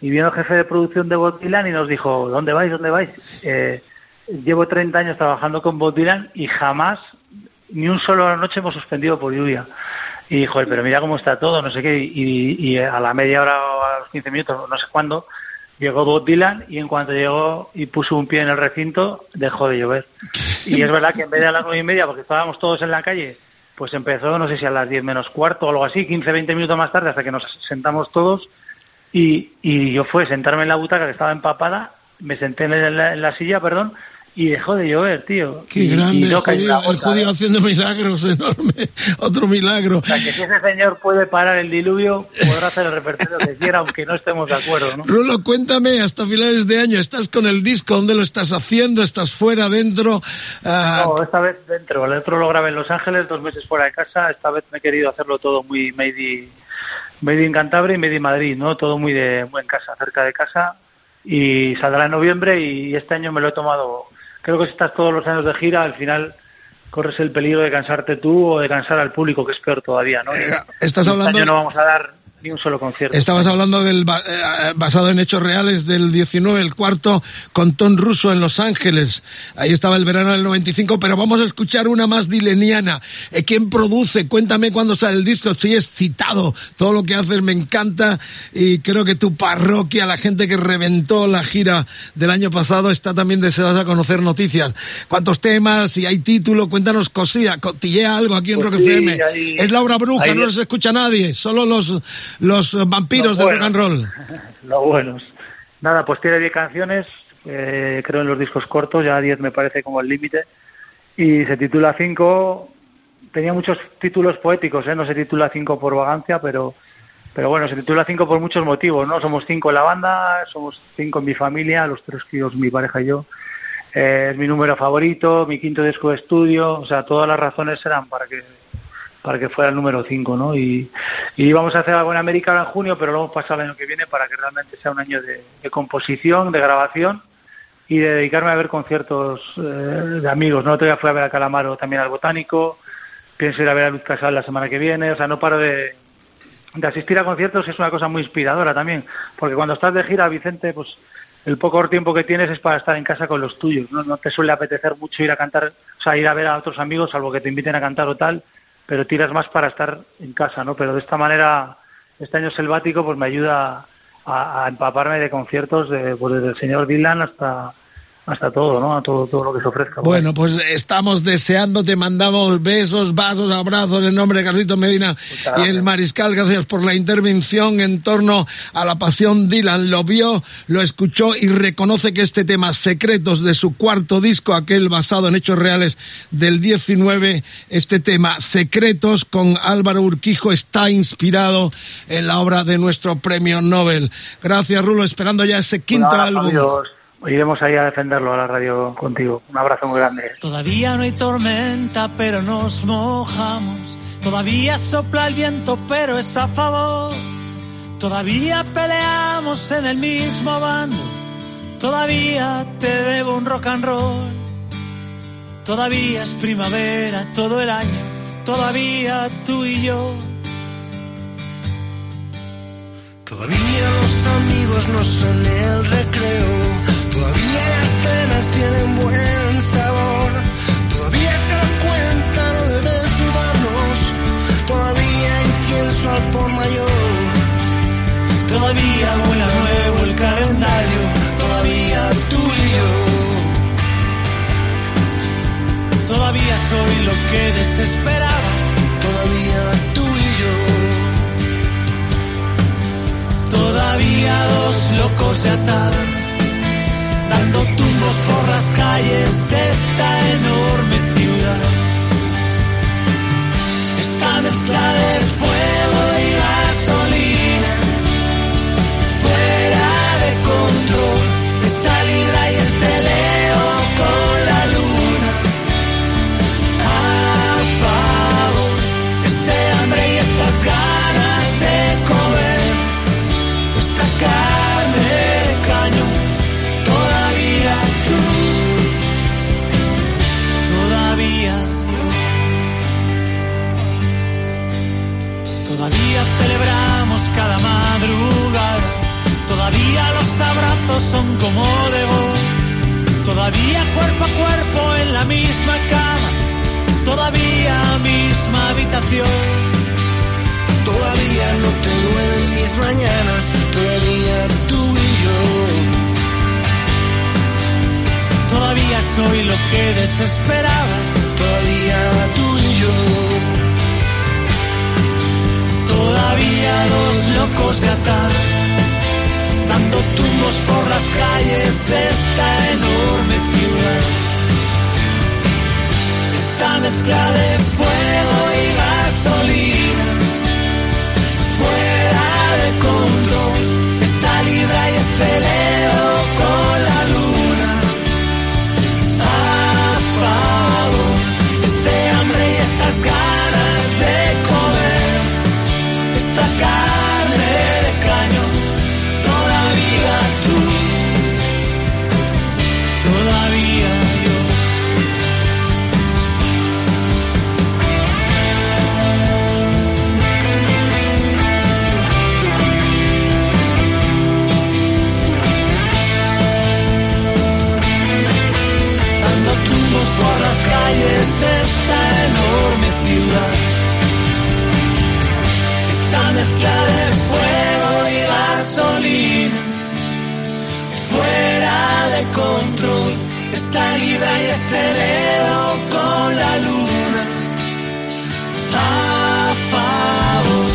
Speaker 8: y vino el jefe de producción de Bob Dylan y nos dijo, ¿dónde vais? ¿Dónde vais? Eh, llevo 30 años trabajando con Bob Dylan y jamás, ni un solo noche hemos suspendido por lluvia. Y dijo, pero mira cómo está todo, no sé qué. Y, y a la media hora o a los 15 minutos, no sé cuándo, llegó Bob Dylan y en cuanto llegó y puso un pie en el recinto, dejó de llover. Y es verdad que en vez de a las nueve y media, porque estábamos todos en la calle, pues empezó, no sé si a las 10 menos cuarto o algo así, 15, 20 minutos más tarde, hasta que nos sentamos todos. Y, y yo fue sentarme en la butaca que estaba empapada, me senté en la, en la silla, perdón, y dejó de llover, tío.
Speaker 4: Qué
Speaker 8: y,
Speaker 4: grande,
Speaker 8: y
Speaker 4: el
Speaker 8: no cayó
Speaker 4: judío, el judío
Speaker 8: ¿eh?
Speaker 4: haciendo milagros, enorme. Otro milagro.
Speaker 8: O sea, que si ese señor puede parar el diluvio, podrá hacer el repertorio que quiera, aunque no estemos de acuerdo, ¿no?
Speaker 4: Rulo, cuéntame, hasta finales de año, ¿estás con el disco? ¿Dónde lo estás haciendo? ¿Estás fuera, dentro? Ah,
Speaker 8: No, esta vez dentro. El otro lo grabé en Los Ángeles, dos meses fuera de casa. Esta vez me he querido hacerlo todo muy made in, made in Cantabria y made in Madrid, ¿no? Todo muy de muy en casa, cerca de casa. y saldrá en noviembre y este año me lo he tomado. Creo que si estás todos los años de gira, al final corres el peligro de cansarte tú o de cansar al público, que es peor todavía, ¿no?
Speaker 4: Eh, estás
Speaker 8: Este
Speaker 4: hablando-
Speaker 8: año no vamos a dar ni un solo concierto.
Speaker 4: Estabas hablando del ba- eh, basado en hechos reales del 19, el cuarto con Tom Russo en Los Ángeles. Ahí estaba el verano del 95, pero vamos a escuchar una más dileniana. Eh, ¿Quién produce? Cuéntame cuándo sale el disco. Estoy excitado. Todo lo que haces me encanta y creo que tu parroquia, la gente que reventó la gira del año pasado, está también deseosa de conocer noticias. ¿Cuántos temas? Si hay título, cuéntanos cosilla, cotillea algo aquí en
Speaker 8: Pues
Speaker 4: Rock
Speaker 8: sí,
Speaker 4: FM.
Speaker 8: hay-
Speaker 4: es Laura Bruja,
Speaker 8: hay-
Speaker 4: no les escucha nadie, solo los, los vampiros
Speaker 8: Los
Speaker 4: del rock and
Speaker 8: buenos.
Speaker 4: roll.
Speaker 8: Los buenos. Nada, pues tiene 10 canciones, eh, creo en los discos cortos, ya 10 me parece como el límite, y se titula 5, tenía muchos títulos poéticos, ¿eh? no se titula 5 por vagancia, pero, pero bueno, se titula 5 por muchos motivos, ¿no? Somos 5 en la banda, somos 5 en mi familia, los tres tíos, mi pareja y yo, eh, es mi número favorito, mi quinto disco de estudio, o sea, todas las razones eran para que para que fuera el número 5, ¿no? Y, y íbamos a hacer algo en América en junio, pero lo hemos pasado el año que viene para que realmente sea un año de, de composición, de grabación y de dedicarme a ver conciertos eh, de amigos, ¿no? Todavía fui a ver a Calamaro también al Botánico, pienso ir a ver a Luz Casal la semana que viene, o sea, no paro de, de asistir a conciertos es una cosa muy inspiradora también, porque cuando estás de gira, Vicente, pues el poco tiempo que tienes es para estar en casa con los tuyos, ¿no? No te suele apetecer mucho ir a cantar, o sea, ir a ver a otros amigos, salvo que te inviten a cantar o tal, pero tiras más para estar en casa, ¿no? Pero de esta manera, este año selvático, pues me ayuda a, empaparme de conciertos, de, pues desde el señor Dylan hasta hasta todo, ¿no? A todo, todo lo que se ofrezca.
Speaker 4: Bueno, pues estamos deseando, te mandamos besos, vasos, abrazos en nombre de Carlito Medina y el Mariscal. Gracias por la intervención en torno a la pasión. Dylan lo vio, lo escuchó y reconoce que este tema, Secretos de su cuarto disco, aquel basado en hechos reales del 19, este tema, Secretos con Álvaro Urquijo, está inspirado en la obra de nuestro premio Nobel. Gracias, Rulo, esperando ya ese quinto álbum.
Speaker 8: amigos. Iremos ahí a defenderlo a la radio contigo. Un abrazo muy grande.
Speaker 9: Todavía no hay tormenta, pero nos mojamos. Todavía sopla el viento, pero es a favor. Todavía peleamos en el mismo bando. Todavía te debo un rock and roll. Todavía es primavera todo el año. Todavía tú y yo.
Speaker 10: Todavía los amigos no son el recreo. Todavía las cenas tienen buen sabor. Todavía se dan cuenta lo de desnudarnos. Todavía incienso al por mayor.
Speaker 9: Todavía huele nuevo el calendario. Todavía tú y yo. Todavía soy lo que desesperabas.
Speaker 10: Todavía tú y yo.
Speaker 9: Todavía dos locos de atar, dando tumbos por las calles de esta enorme ciudad. Esta mezcla de fuego Todavía celebramos cada madrugada, todavía los abrazos son como de gol, todavía cuerpo a cuerpo en la misma cama, todavía misma habitación.
Speaker 10: Todavía no te duelen mis mañanas. Todavía tú y yo.
Speaker 9: Todavía soy lo que desesperabas.
Speaker 10: Todavía tú y yo.
Speaker 9: Todavía dos locos de atar, dando tumbos por las calles de esta enorme ciudad. Esta mezcla de fuego y gasolina, fuera de control. Esta libra y este leo con la luna. A favor, este hambre y estas ganas calles de esta enorme ciudad. Esta mezcla de fuego y gasolina, fuera de control, esta libra y este dedo con la luna. A favor,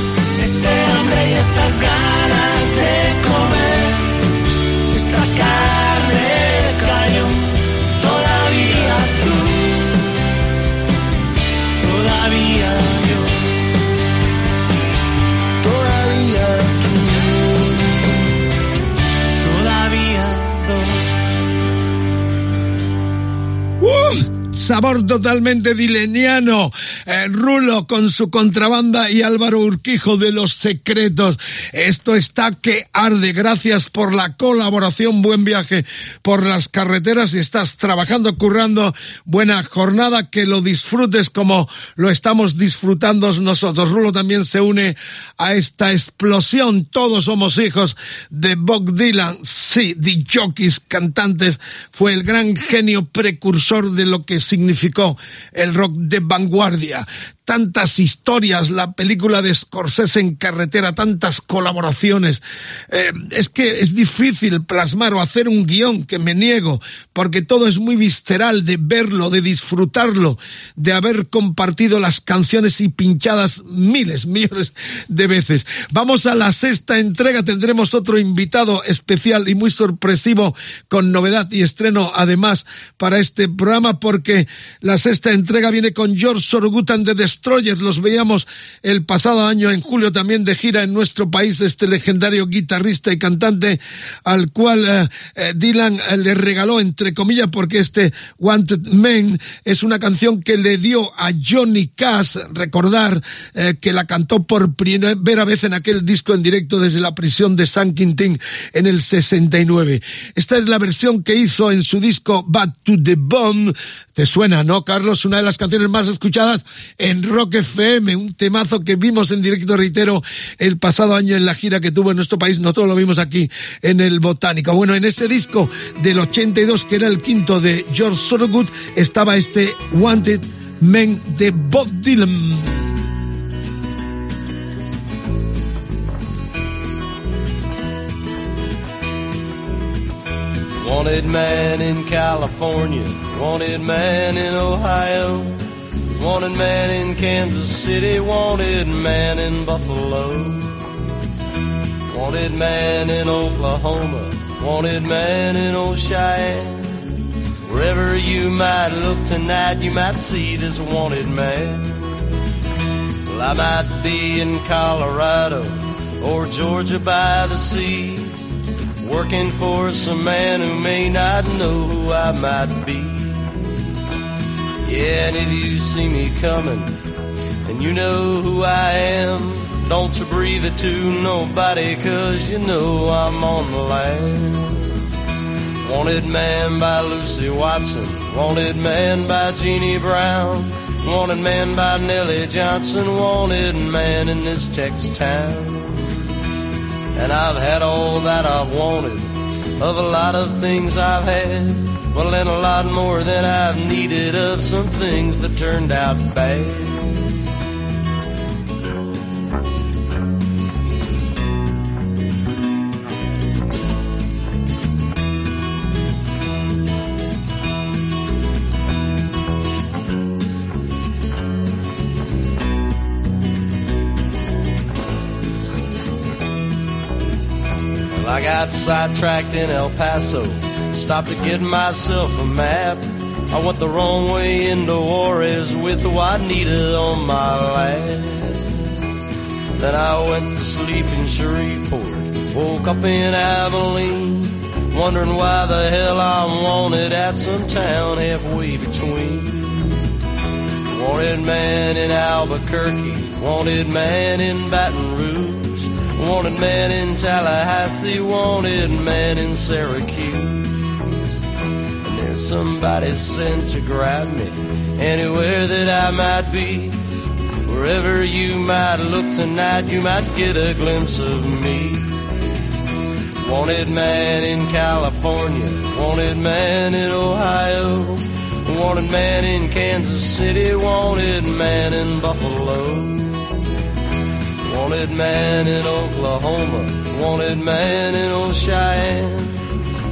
Speaker 9: este hambre y esas ganas de
Speaker 4: Sabor totalmente dileniano. Eh, Rulo con su contrabanda y Álvaro Urquijo de Los Secretos. Esto está que arde. Gracias por la colaboración. Buen viaje por las carreteras. Si estás trabajando, currando, buena jornada. Que lo disfrutes como lo estamos disfrutando nosotros. Rulo también se une a esta explosión. Todos somos hijos de Bob Dylan. Sí, de jockeys, cantantes. Fue el gran genio precursor de lo que significó el rock de vanguardia. Yeah. Tantas historias, la película de Scorsese en carretera, tantas colaboraciones. Eh, es que es difícil plasmar o hacer un guion que me niego, porque todo es muy visceral de verlo, de disfrutarlo, de haber compartido las canciones y pinchadas miles, millones de veces. Vamos a la sexta entrega, tendremos otro invitado especial y muy sorpresivo con novedad y estreno además para este programa porque la sexta entrega viene con George Sorogutan de Destroyers. Los veíamos el pasado año en julio también de gira en nuestro país este legendario guitarrista y cantante al cual eh, eh, Dylan eh, le regaló entre comillas porque este Wanted Man es una canción que le dio a Johnny Cash recordar que la cantó por primera vez en aquel disco en directo desde la prisión de San Quintín en el 69. Esta es la versión que hizo en su disco Back to the Bone. ¿Te suena, no, Carlos? Una de las canciones más escuchadas en Rock FM, un temazo que vimos en directo, reitero, el pasado año en la gira que tuvo en nuestro país. Nosotros lo vimos aquí en el Botánico. Bueno, en ese disco del 82, que era el quinto de George Thorogood, estaba este Wanted Man de Bob Dylan.
Speaker 11: Wanted man in California, wanted man in Ohio, wanted man in Kansas City, wanted man in Buffalo, wanted man in Oklahoma, wanted man in Ocean. Wherever you might look tonight, you might see this wanted man. Well, I might be in Colorado or Georgia by the sea working for some man who may not know who I might be. Yeah, and if you see me coming and you know who I am, don't you breathe it to nobody, cause you know I'm on the land. Wanted man by Lucy Watson, wanted man by Jeannie Brown, wanted man by Nellie Johnson, wanted man in this Texas town. And I've had all that I've wanted of a lot of things I've had. Well, and a lot more than I've needed of some things that turned out bad. I got sidetracked in El Paso, stopped to get myself a map. I went the wrong way into Juarez with Juanita on my lap. Then I went to sleep in Shreveport, woke up in Abilene, wondering why the hell I'm wanted at some town halfway between. Wanted man in Albuquerque, wanted man in Baton Rouge. Wanted man in Tallahassee, wanted man in Syracuse. And there's somebody sent to grab me anywhere that I might be. Wherever you might look tonight, you might get a glimpse of me. Wanted man in California, wanted man in Ohio, wanted man in Kansas City, wanted man in Buffalo. Wanted man in Oklahoma, wanted man in Old Cheyenne.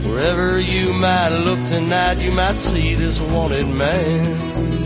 Speaker 11: Wherever you might look tonight, you might see this wanted man.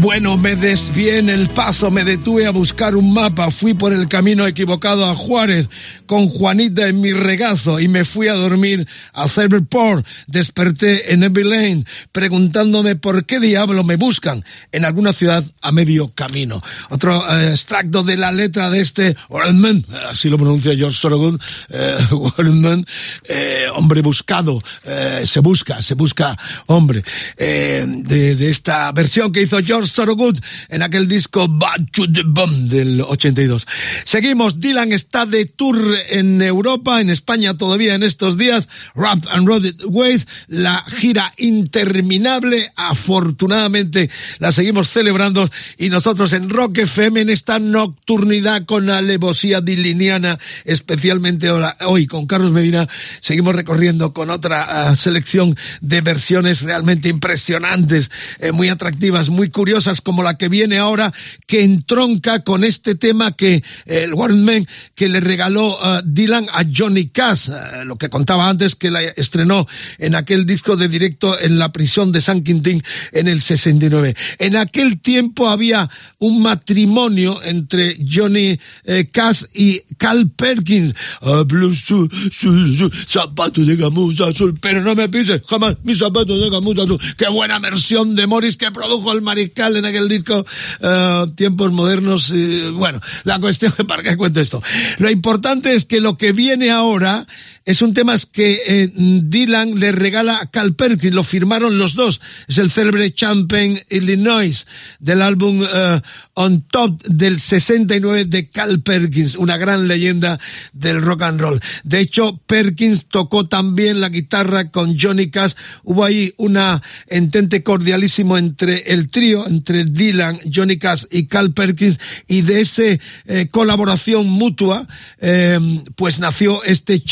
Speaker 4: Bueno, me desvié el paso, me detuve a buscar un mapa, fui por el camino equivocado a Juárez con Juanita en mi regazo y me fui a dormir a Cyberport. Desperté en Every Lane preguntándome por qué diablo me buscan en alguna ciudad a medio camino. Otro eh, extracto de la letra de este Wordman, así lo pronuncia George Sorogood, eh, hombre buscado, eh, se busca, se busca hombre, eh, de, de esta versión que hizo George Sorogood en aquel disco Bad to the Bomb del 82. Seguimos, Dylan está de tour en Europa, en España todavía en estos días, Rap and Road Ways, la gira interminable, afortunadamente la seguimos celebrando. Y nosotros en Rock FM en esta nocturnidad con alevosía diliniana, especialmente ahora, hoy con Carlos Medina, seguimos recorriendo con otra uh, selección de versiones realmente impresionantes, eh, muy atractivas, muy curiosas como la que viene ahora, que entronca con este tema que eh, el Warren que le regaló uh, Dylan a Johnny Cash, uh, lo que contaba antes que la estrenó en aquel disco de directo en la prisión de San Quintín en el 69. En aquel tiempo había un matrimonio entre Johnny eh, Cash y Cal Perkins. Hablo su, su, su zapato de gamuza azul, pero no me pises jamás mis zapatos de gamuza azul. Qué buena versión de Morris que produjo el mariscal en aquel disco uh, Tiempos Modernos. Y, bueno, la cuestión es para qué cuento esto. Lo importante es que lo que viene ahora es un tema que eh, Dylan le regala a Cal Perkins, lo firmaron los dos. Es el célebre Champagne Illinois del álbum uh, On Top del 69 de Cal Perkins, una gran leyenda del rock and roll. De hecho, Perkins tocó también la guitarra con Johnny Cash. Hubo ahí una entente cordialísimo entre el trío, entre Dylan, Johnny Cash y Cal Perkins, y de esa eh, colaboración mutua, eh, pues nació este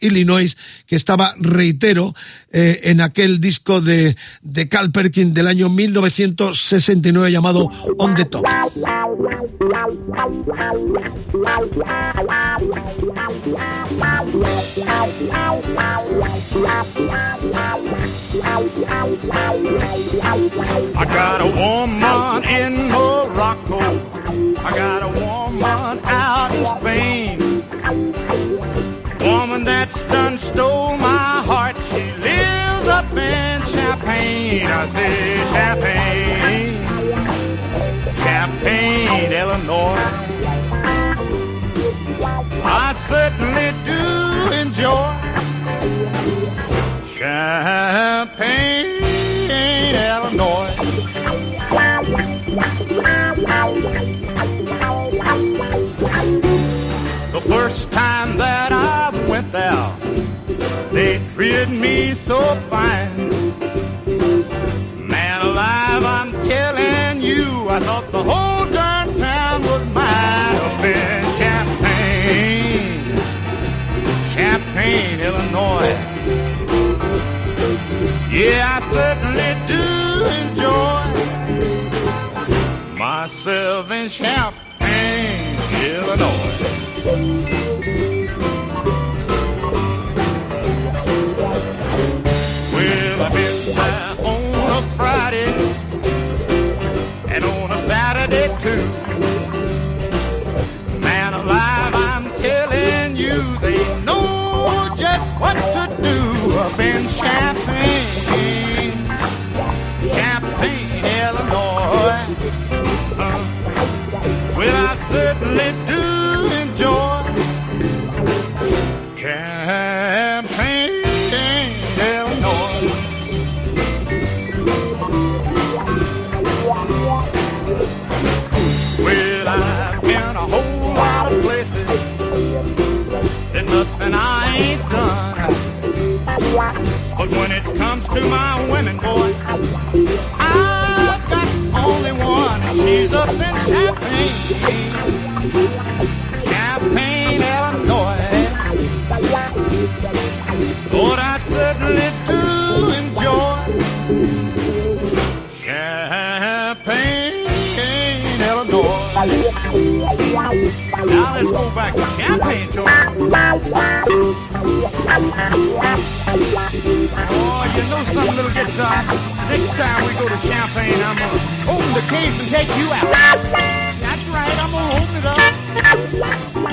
Speaker 4: Illinois, que estaba, reitero, eh, en aquel disco de, de Cal Perkins del año 1969 llamado On the Top.
Speaker 12: I got a in. I got a stole my heart. She lives up in Champagne. I say Champagne. Champagne, Illinois. I certainly do enjoy Champagne, Illinois. Treated me so fine. Man alive, I'm telling you, I thought the whole darn town was mine. Up in Champagne, Champagne, Illinois. Yeah, I certainly do enjoy myself in Champagne, Illinois. Too. Oh, you know something, little? Next time we go to Champagne, I'm gonna open the case and take you out. That's right.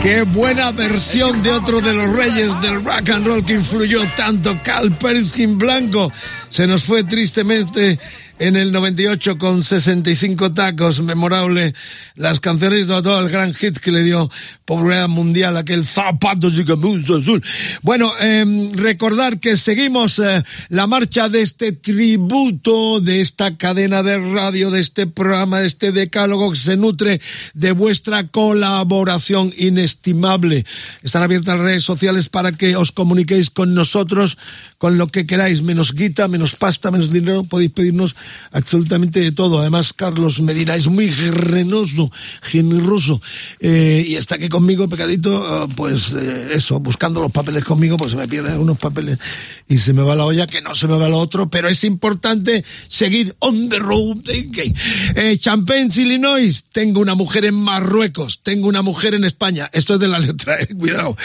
Speaker 4: Qué buena versión de otro de los reyes del rock and roll que influyó tanto, Cal Perskin Blanco. Se nos fue tristemente en el 98 con 65 tacos, memorable las canciones de todo el gran hit que le dio popularidad mundial, aquel zapatos y camisa azul. Bueno, eh, recordar que seguimos eh, la marcha de este tributo, de esta cadena de radio, de este programa, de este decálogo que se nutre de vuestra colaboración inestimable. Están abiertas las redes sociales para que os comuniquéis con nosotros con lo que queráis, menos guita, menos pasta, menos dinero, podéis pedirnos absolutamente de todo. Además, Carlos Medina es muy generoso, generoso. Eh, y está aquí conmigo, pecadito, eh, pues eh, eso, buscando los papeles conmigo, pues se me pierden algunos papeles y se me va la olla, que no se me va lo otro, pero es importante seguir on the road. Eh, Champagne, Illinois, tengo una mujer en Marruecos, tengo una mujer en España. Esto es de la letra, eh, cuidado.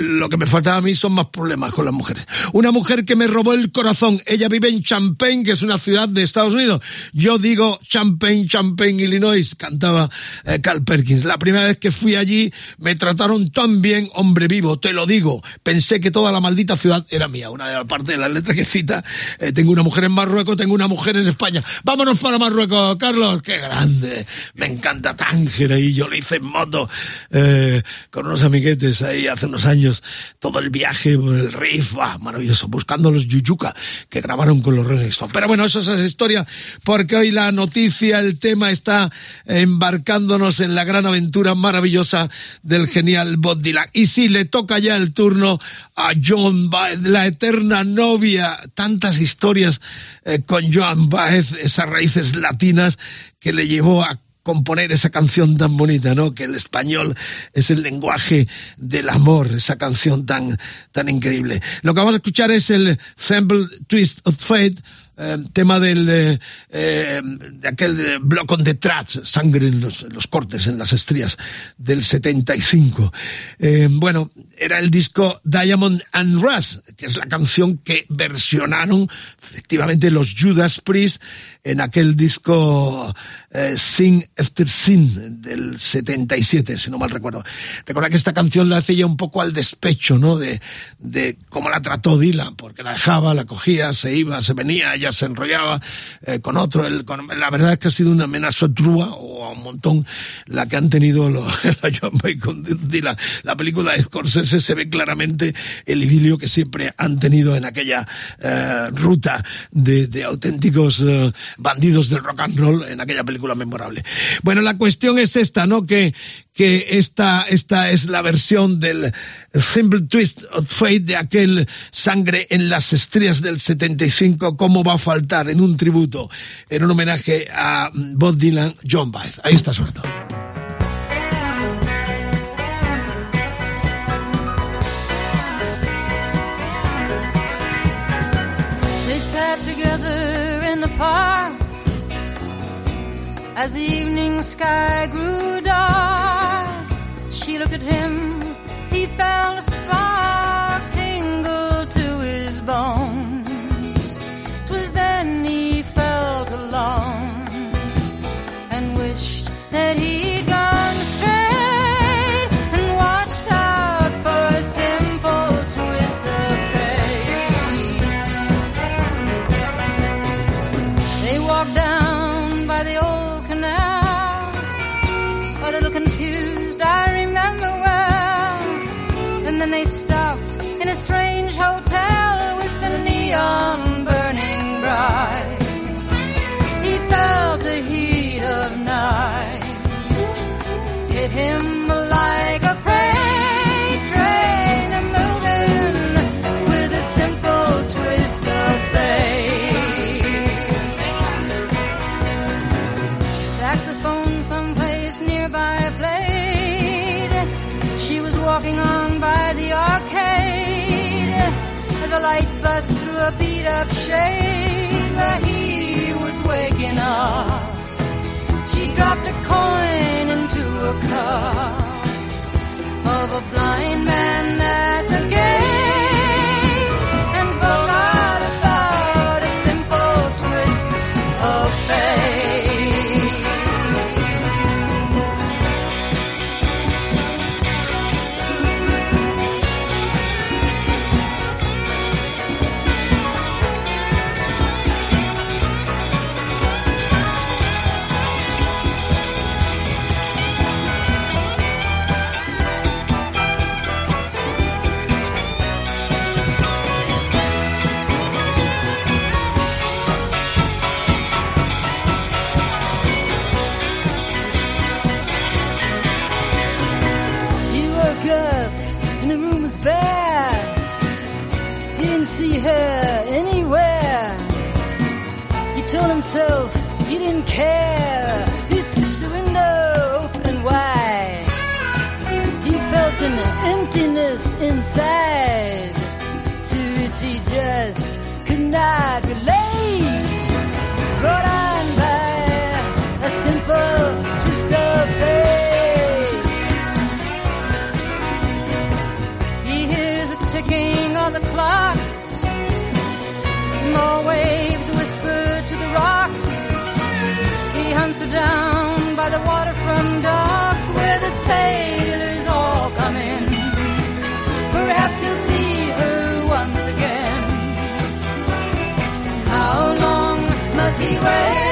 Speaker 4: Lo que me faltaba a mí son más problemas con las mujeres. Una mujer que me robó el corazón. Ella vive en Champaign, que es una ciudad de Estados Unidos. Yo digo Champaign, Champaign, Illinois, cantaba eh, Cal Perkins. La primera vez que fui allí me trataron tan bien, hombre vivo, te lo digo. Pensé que toda la maldita ciudad era mía. Una de las partes de las letras que cita, eh, tengo una mujer en Marruecos, tengo una mujer en España. Vámonos para Marruecos, Carlos, qué grande. Me encanta Tánger ahí, yo lo hice en moto eh, con unos amiguetes ahí hace unos años. Todo el viaje por el Rif, ah, maravilloso, buscando los Yuyuca que grabaron con los Rolling Stones. Pero bueno, eso es historia, porque hoy la noticia, el tema está embarcándonos en la gran aventura maravillosa del genial Bob Dylan. Y sí, le toca ya el turno a John Baez, la eterna novia, tantas historias eh, con Joan Baez, esas raíces latinas que le llevó a componer esa canción tan bonita, ¿no? Que el español es el lenguaje del amor, esa canción tan, tan increíble. Lo que vamos a escuchar es el Sample Twist of Fate, eh, tema del, eh, eh, de aquel eh, Block on the Tracks, sangre en los, los cortes, en las estrías del 75. Eh, bueno, era el disco Diamond and Rust, que es la canción que versionaron efectivamente los Judas Priest en aquel disco eh, Sin After Sin del 77, si no mal recuerdo. Recuerda que esta canción la hace ya un poco al despecho, ¿no? De, de cómo la trató Dylan, porque la dejaba, la cogía, se iba, se venía, ya se enrollaba eh, con otro. El, con, la verdad es que ha sido una amenaza trúa o a un montón la que han tenido los, la John Bay con Dylan. La película de Scorsese se ve claramente el idilio que siempre han tenido en aquella eh, ruta de, de auténticos eh, bandidos del rock and roll en aquella película memorable. Bueno, la cuestión es esta, ¿no? Que, que esta, esta es la versión del Simple Twist of Fate de aquel Sangre en las Estrellas del 75. ¿Cómo va a faltar en un tributo, en un homenaje a Bob Dylan, John Baez? Ahí está sobre
Speaker 13: sat together in the park as the evening sky grew dark. She looked at him, he felt a spark tingle to his bones. Twas then he felt alone and wished that he'd And then they stopped in a strange hotel with the neon burning bright. He felt the heat of night hit him arcade as a light burst through a beat up shade where he was waking up. She dropped a coin into a cup of a blind man at the gate and forgot about a simple twist of fate. He didn't. He pushed the window open wide. He felt an emptiness inside to which he just could not relate. Brought on by a simple twist of fate. He hears the ticking of the clocks. Small waves He hunts her down by the waterfront docks where the sailors all come in. Perhaps he'll see her once again. How long must he wait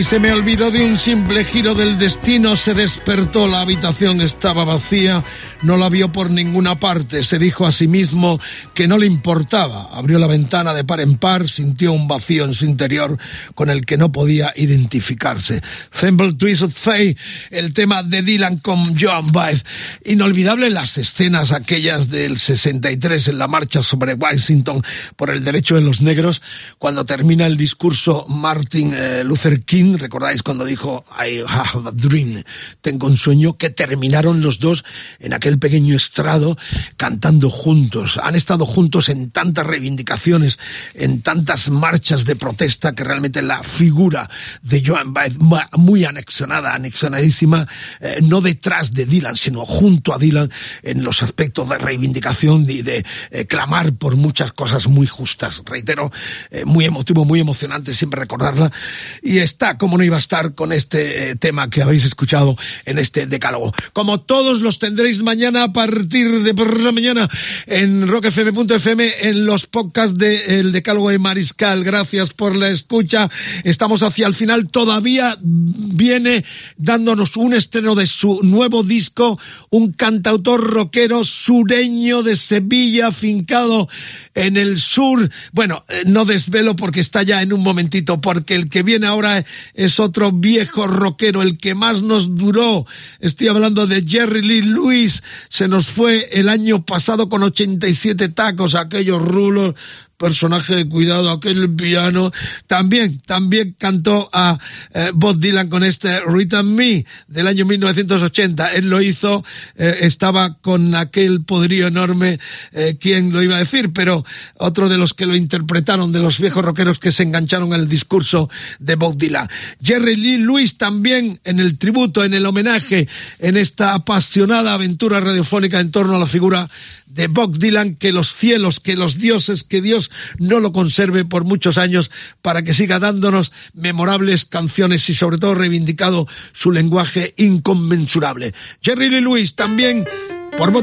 Speaker 4: Y se me olvidó de un simple giro del destino, se despertó, la habitación estaba vacía, no la vio por ninguna parte, se dijo a sí mismo que no le importaba, abrió la ventana de par en par, sintió un vacío en su interior con el que no podía identificarse. Thimble Twist of Fate, el tema de Dylan con Joan Baez. Inolvidable las escenas aquellas del 63 en la marcha sobre Washington por el derecho de los negros, cuando termina el discurso Martin eh, Luther King recordáis cuando dijo I have a dream, tengo un sueño, que terminaron los dos en aquel pequeño estrado cantando juntos. Han estado juntos en tantas reivindicaciones, en tantas marchas de protesta que realmente la figura de Joan Baez, muy anexionada, anexionadísima, eh, no detrás de Dylan, sino junto a Dylan en los aspectos de reivindicación y de eh, clamar por muchas cosas muy justas. Reitero, eh, muy emotivo, muy emocionante siempre recordarla. Y está como no iba a estar con este eh, tema que habéis escuchado en este decálogo. Como todos los tendréis mañana a partir de la mañana en rockfm.fm en los podcasts de El Decálogo de Mariscal. Gracias por la escucha. Estamos hacia el final. Todavía viene dándonos un estreno de su nuevo disco, un cantautor rockero sureño de Sevilla, fincado en el sur. Bueno, eh, no desvelo porque está ya en un momentito, porque el que viene ahora es otro viejo rockero, el que más nos duró. Estoy hablando de Jerry Lee Lewis. Se nos fue el año pasado con 87 tacos, aquellos rulos personaje de cuidado, aquel piano. También, también cantó a eh, Bob Dylan con este Written Me del año 1980. Él lo hizo, eh, estaba con aquel poderío enorme, eh, quién lo iba a decir, pero otro de los que lo interpretaron, de los viejos rockeros que se engancharon al discurso de Bob Dylan. Jerry Lee Lewis también en el tributo, en el homenaje, en esta apasionada aventura radiofónica en torno a la figura de Bob Dylan, que los cielos, que los dioses, que Dios no lo conserve por muchos años para que siga dándonos memorables canciones y sobre todo reivindicado su lenguaje inconmensurable. Jerry Lee Lewis también por Bob.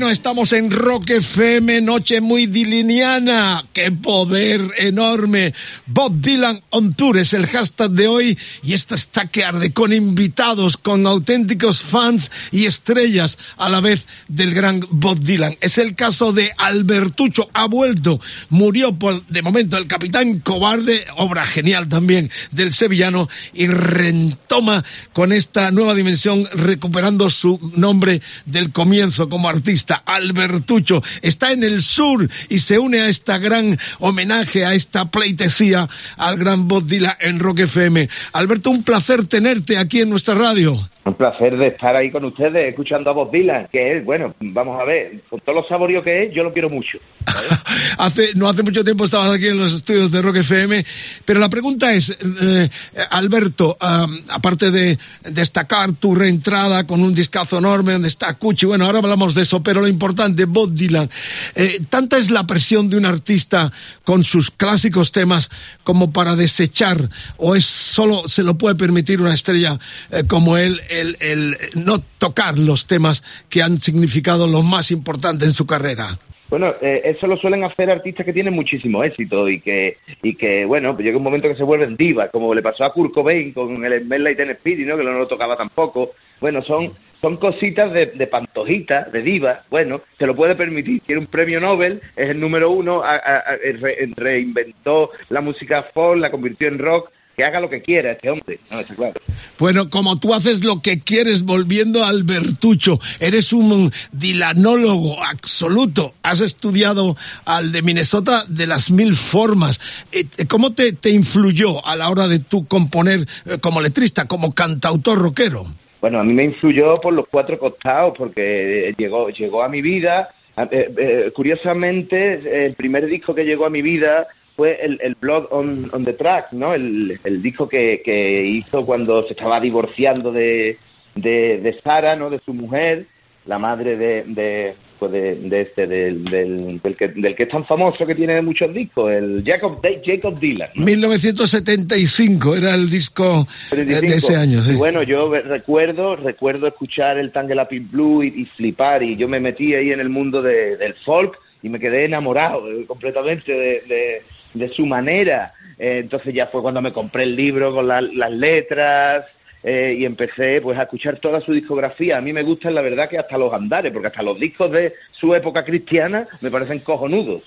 Speaker 4: Bueno, estamos en Rock FM, noche muy diliniana. ¡Qué poder enorme! Bob Dylan on Tour es el hashtag de hoy y esto está que arde con invitados, con auténticos fans y estrellas a la vez del gran Bob Dylan. Es el caso de Albertucho, ha vuelto, murió por, de momento el capitán cobarde, obra genial también del sevillano y retoma con esta nueva dimensión recuperando su nombre del comienzo como artista Albertucho, está en el sur y se une a esta gran homenaje, a esta pleitesía al gran Bob Dylan en Rock FM. Alberto, un placer tenerte aquí en nuestra radio.
Speaker 14: Un placer de estar ahí con ustedes, escuchando a Bob Dylan, que es, bueno, vamos a ver, con todo lo saborio que es, yo lo quiero mucho.
Speaker 4: hace, no hace mucho tiempo estabas aquí en los estudios de Rock FM, pero la pregunta es, eh, Alberto, um, aparte de destacar tu reentrada con un discazo enorme donde está Cuchi, bueno, ahora hablamos de eso, pero lo importante, Bob Dylan, eh, ¿tanta es la presión de un artista con sus clásicos temas como para desechar, o es solo se lo puede permitir una estrella eh, como él? El, el no tocar los temas que han significado lo más importante en su carrera.
Speaker 14: Bueno, eh, eso lo suelen hacer artistas que tienen muchísimo éxito y que, y que bueno, pues llega un momento que se vuelven divas, como le pasó a Kurt Cobain con el Smell Teen Spirit, ¿no? que no lo tocaba tampoco. Bueno, son, son cositas de, de pantojita, de diva. Bueno, se lo puede permitir. Tiene un premio Nobel, es el número uno, a, a, a, re, reinventó la música folk, la convirtió en rock que haga lo que quiera este hombre, no, está claro.
Speaker 4: Bueno, como tú haces lo que quieres, volviendo al Bertucho, eres un dilanólogo absoluto, has estudiado al de Minnesota de las mil formas. Eh, ¿Cómo te, te influyó a la hora de tú componer eh, como letrista, como cantautor rockero?
Speaker 14: Bueno, a mí me influyó por los cuatro costados, porque llegó, llegó a mi vida. Eh, eh, curiosamente, el primer disco que llegó a mi vida fue el, el Blood on, on, the Track, ¿no? El, el disco que, que, hizo cuando se estaba divorciando de, de, de, Sara, ¿no? De su mujer, la madre de, de pues de, de, este, del, del, del, que, del que es tan famoso que tiene muchos discos, el Jacob, Jacob Dylan.
Speaker 4: ¿no? 1975 era el disco 35. de ese año. Sí.
Speaker 14: Y bueno, yo recuerdo, recuerdo escuchar el Tangle Up in Blue y, y, flipar, y yo me metí ahí en el mundo de, del folk y me quedé enamorado completamente de, de, de su manera. Eh, entonces ya fue cuando me compré el libro con la, las letras eh, y empecé pues a escuchar toda su discografía. A mí me gustan la verdad que hasta los andares, porque hasta los discos de su época cristiana me parecen cojonudos.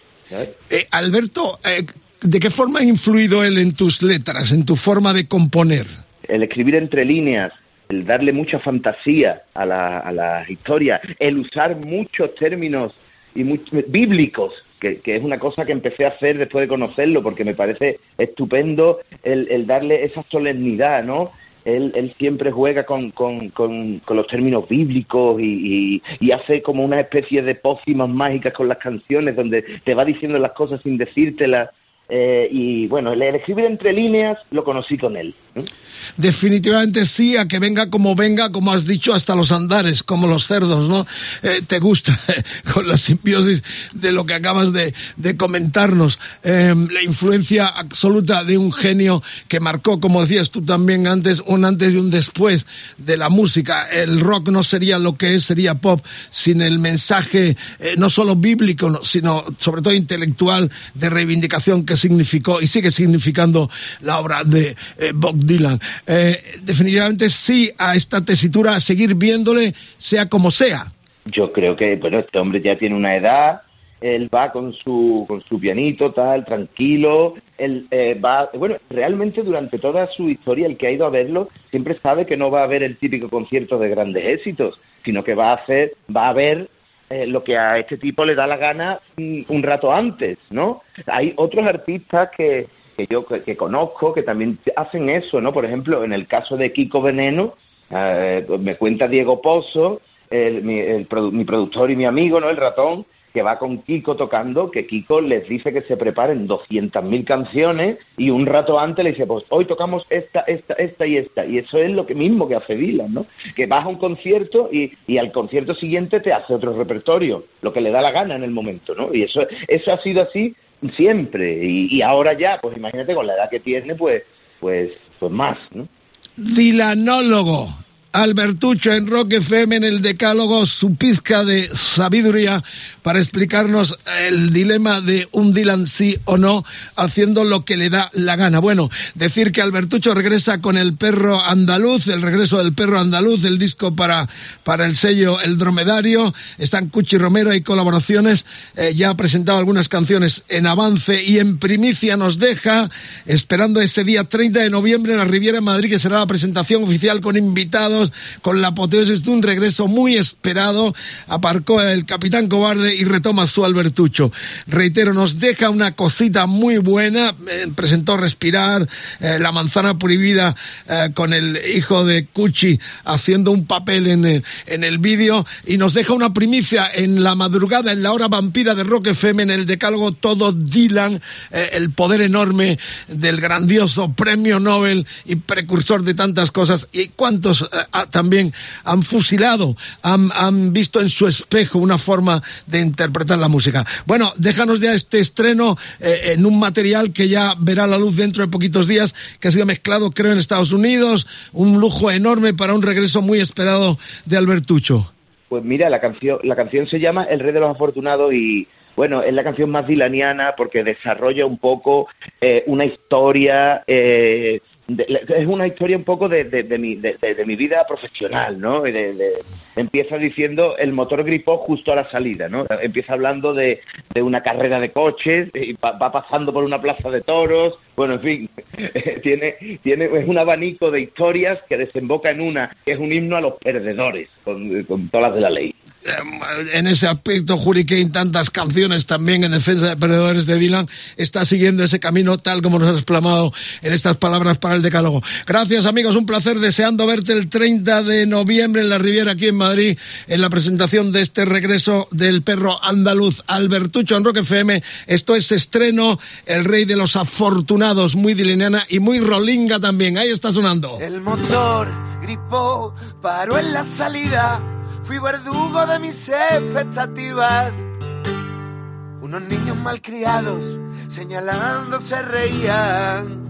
Speaker 4: Eh, Alberto, ¿de qué forma ha influido él en tus letras, en tu forma de componer?
Speaker 14: El escribir entre líneas, el darle mucha fantasía a la, a la historia, el usar muchos términos y muy, bíblicos, que, es una cosa que empecé a hacer después de conocerlo, porque me parece estupendo el, darle esa solemnidad, ¿no? Él, siempre juega con, los términos bíblicos y, y, hace como una especie de pócimas mágicas con las canciones, donde te va diciendo las cosas sin decírtelas. Eh, y bueno, el, escribir entre líneas lo conocí con él.
Speaker 4: Definitivamente sí, a que venga como venga, como has dicho, hasta los andares, como los cerdos, ¿no? Eh, te gusta con la simbiosis de lo que acabas de, de comentarnos, eh, la influencia absoluta de un genio que marcó, como decías tú también antes, un antes y un después de la música. El rock no sería lo que es, sería pop, sin el mensaje eh, no solo bíblico, sino sobre todo intelectual de reivindicación que significó y sigue significando la obra de eh, Dylan. Eh, definitivamente sí a esta tesitura, a seguir viéndole, sea como sea.
Speaker 14: Yo creo que, bueno, este hombre ya tiene una edad, él va con su, con su pianito, tal, tranquilo, él eh, va, bueno, realmente durante toda su historia, el que ha ido a verlo, siempre sabe que no va a ver el típico concierto de grandes éxitos, sino que va a hacer, va a ver eh, lo que a este tipo le da la gana un, un rato antes, ¿no? Hay otros artistas que, que yo que, conozco que también hacen eso, ¿no? Por ejemplo, en el caso de Kiko Veneno, eh, me cuenta Diego Pozo, el, mi, el, mi, productor y mi amigo, ¿no? El ratón, que va con Kiko tocando, que Kiko les dice que se preparen 200.000 canciones y un rato antes le dice, pues hoy tocamos esta, esta, esta y esta. Y eso es lo que mismo que hace Dylan, ¿no? Que vas a un concierto y, y al concierto siguiente te hace otro repertorio, lo que le da la gana en el momento, ¿no? Y eso, eso ha sido así siempre y, y, ahora ya pues imagínate con la edad que tiene pues pues pues más ¿no?
Speaker 4: Dilanólogo Albertucho en Rock FM en el decálogo su pizca de sabiduría para explicarnos el dilema de un Dylan sí o no haciendo lo que le da la gana. Bueno, decir que Albertucho regresa con el perro andaluz, el regreso del perro andaluz, el disco para, para el sello El Dromedario. Están Cuchi Romero, hay colaboraciones. Eh, ya ha presentado algunas canciones en avance y en primicia nos deja, esperando este día 30 de noviembre en la Riviera en Madrid, que será la presentación oficial con invitados, con la apoteosis de un regreso muy esperado. Aparcó el Capitán Cobarde y retoma su Albertucho. Reitero, nos deja una cosita muy buena. Eh, presentó Respirar, eh, La Manzana Prohibida eh, con el hijo de Cuchi haciendo un papel en el, en el vídeo y nos deja una primicia en la madrugada, en la hora vampira de Rock FM, en el decálogo todo Dylan, el poder enorme del grandioso premio Nobel y precursor de tantas cosas y cuántos también han fusilado, han, han visto en su espejo una forma de interpretar la música. Bueno, déjanos ya este estreno eh, en un material que ya verá la luz dentro de poquitos días, que ha sido mezclado creo en Estados Unidos, un lujo enorme para un regreso muy esperado de Albertucho.
Speaker 14: Pues mira, la canción, la canción se llama El Rey de los Afortunados y bueno, es la canción más dilaniana porque desarrolla un poco eh, una historia, eh, de- es una historia un poco de, de- de mi, mi vida profesional, ¿no? Empieza diciendo el motor gripó justo a la salida, ¿no? Empieza hablando de, una carrera de coches, y va pasando por una plaza de toros, bueno, en fin, tiene, tiene es un abanico de historias que desemboca en una que es un himno a los perdedores, con, con todas las de la ley.
Speaker 4: en ese aspecto, Hurricane, tantas canciones también en defensa de perdedores de Dylan, está siguiendo ese camino tal como nos has exclamado en estas palabras para el decálogo. Gracias amigos, un placer deseando verte el 30 de noviembre en la Riviera aquí en Madrid en la presentación de este regreso del perro andaluz Albertucho en Rock FM. Esto es estreno, el rey de los afortunados, muy dileniana y muy rolinga también. Ahí está sonando.
Speaker 10: El motor gripó, paró en la salida. Fui verdugo de mis expectativas. Unos niños malcriados señalando se reían.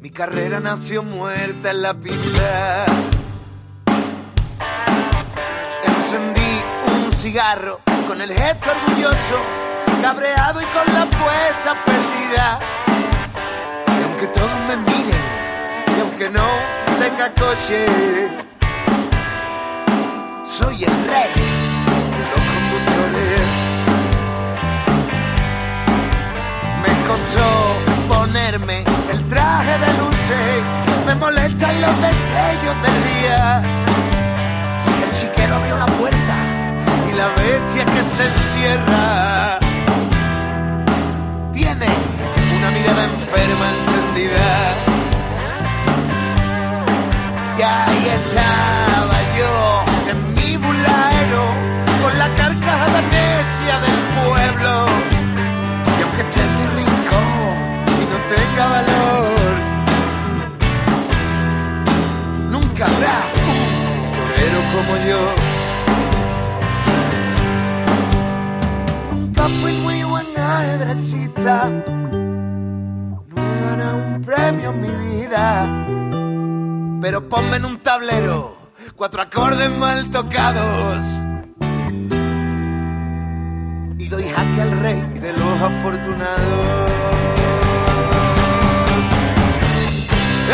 Speaker 10: Mi carrera nació muerta en la pista. Encendí un cigarro con el gesto orgulloso, cabreado y con la puesta perdida. Y aunque todos me miren, y aunque no tenga coche, soy el rey de los conductores. Me costó ponerme el traje de luces, me molestan los destellos del día. El chiquero abrió la puerta y la bestia que se encierra tiene una mirada enferma encendida. Y ahí estaba yo en mi bulaero con la carcajada necia del pueblo. Y aunque esté en mi rincón y no tenga valor, nunca habrá un torero como yo. Nunca fui muy buen ajedrecista, no he ganado un premio en mi vida. Pero ponme en un tablero cuatro acordes mal tocados. Y doy jaque al rey de los afortunados.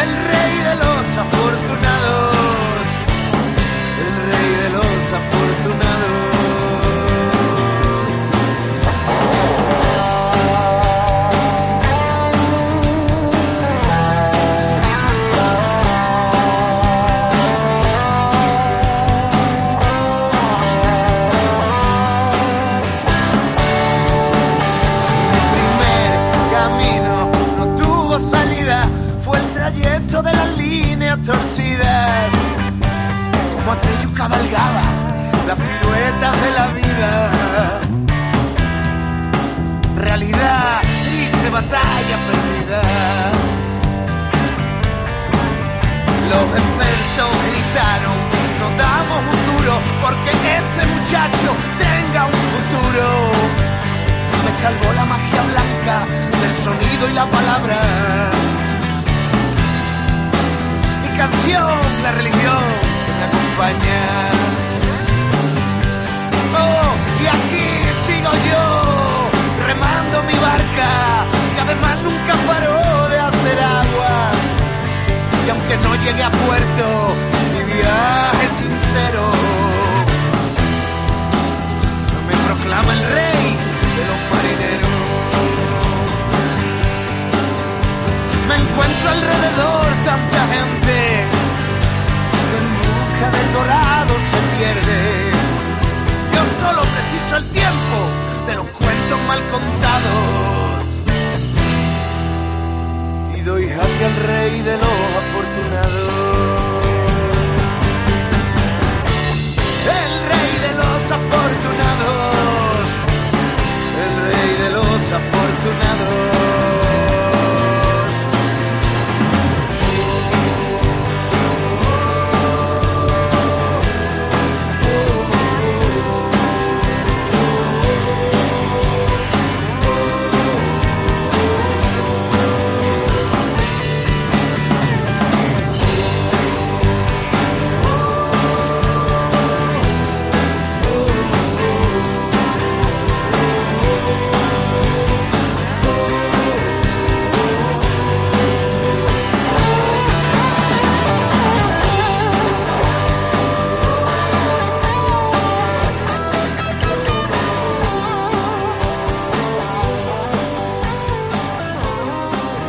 Speaker 10: El rey de los afortunados. Cabalgaba las piruetas de la vida. Realidad, triste batalla perdida. Los expertos gritaron, nos damos un duro porque este muchacho tenga un futuro me salvó la magia blanca del sonido y la palabra. Y canción, la religión Oh, y aquí sigo yo, remando mi barca, que además nunca paró de hacer agua. Y aunque no llegue a puerto, mi viaje sincero me proclama el rey de los marineros. Me encuentro alrededor tanta gente del dorado se pierde. Yo solo preciso el tiempo de los cuentos mal contados. Y doy jaque al rey de los afortunados. El rey de los afortunados. El rey de los afortunados.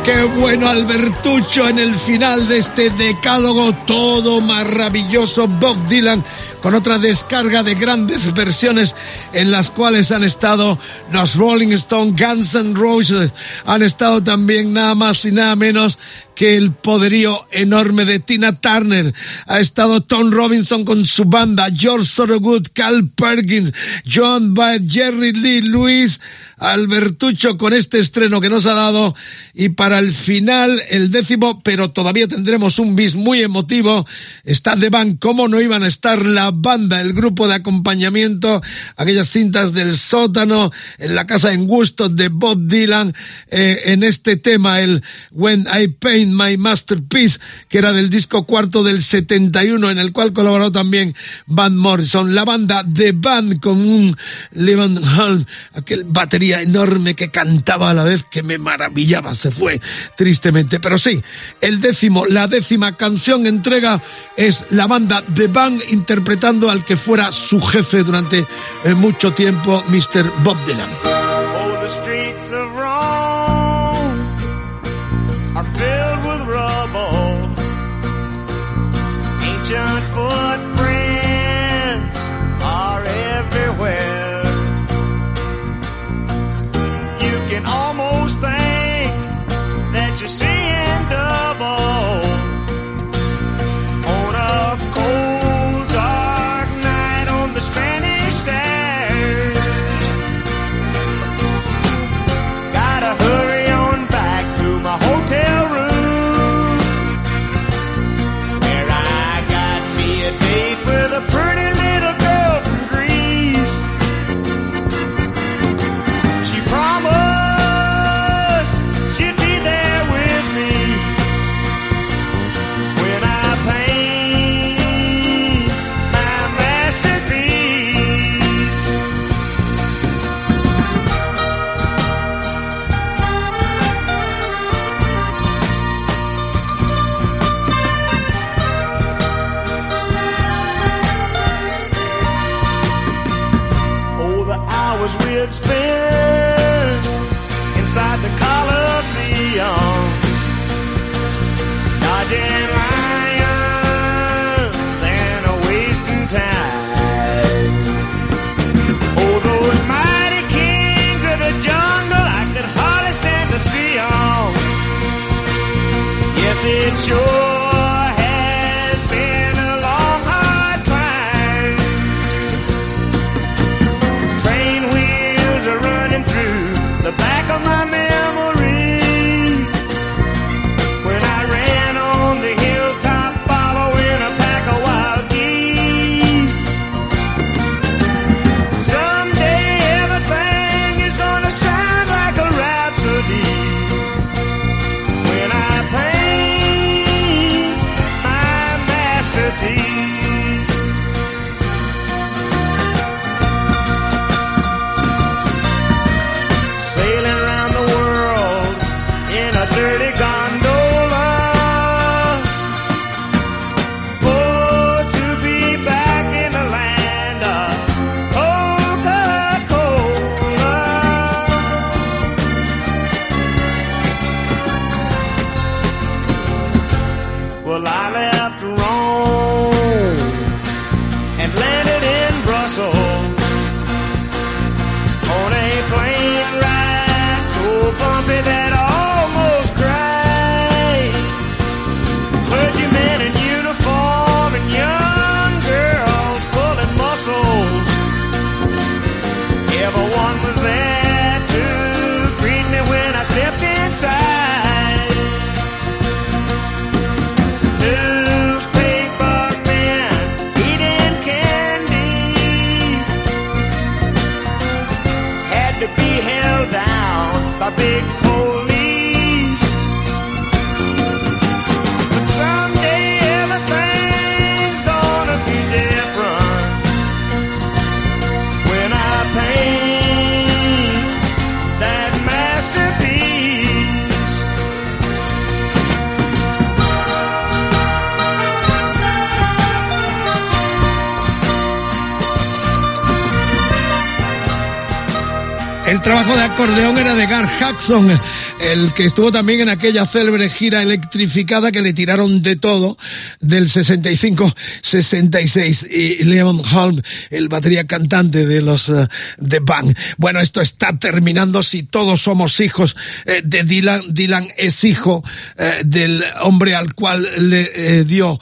Speaker 4: Qué bueno Albertucho en el final de este decálogo todo maravilloso Bob Dylan con otra descarga de grandes versiones en las cuales han estado los Rolling Stones, Guns N' Roses, han estado también nada más y nada menos que el poderío enorme de Tina Turner, ha estado Tom Robinson con su banda, George Thorogood, Cal Perkins, John Baez, Jerry Lee Lewis, Albertucho con este estreno que nos ha dado y para el final el décimo, pero todavía tendremos un bis muy emotivo, está The Band, cómo no iban a estar la banda, el grupo de acompañamiento, aquellas cintas del sótano, en la casa en gusto de Bob Dylan, eh, en este tema, el When I Paint My Masterpiece, que era del disco cuarto del 71, en el cual colaboró también Van Morrison, la banda The Band con un Hall, aquel batería enorme que cantaba a la vez que me maravillaba, se fue tristemente, pero sí, el décimo, la décima canción entrega es la banda The Band interpretando al que fuera su jefe durante eh, mucho tiempo, Mr. Bob Dylan.
Speaker 12: Oh, the
Speaker 4: trabajo de acordeón era de Gar Jackson, el que estuvo también en aquella célebre gira electrificada que le tiraron de todo del 65-66 y Leon Holm, el batería cantante de los uh, The. Bueno, esto está terminando si todos somos hijos eh, de Dylan. Dylan es hijo eh, del hombre al cual le dio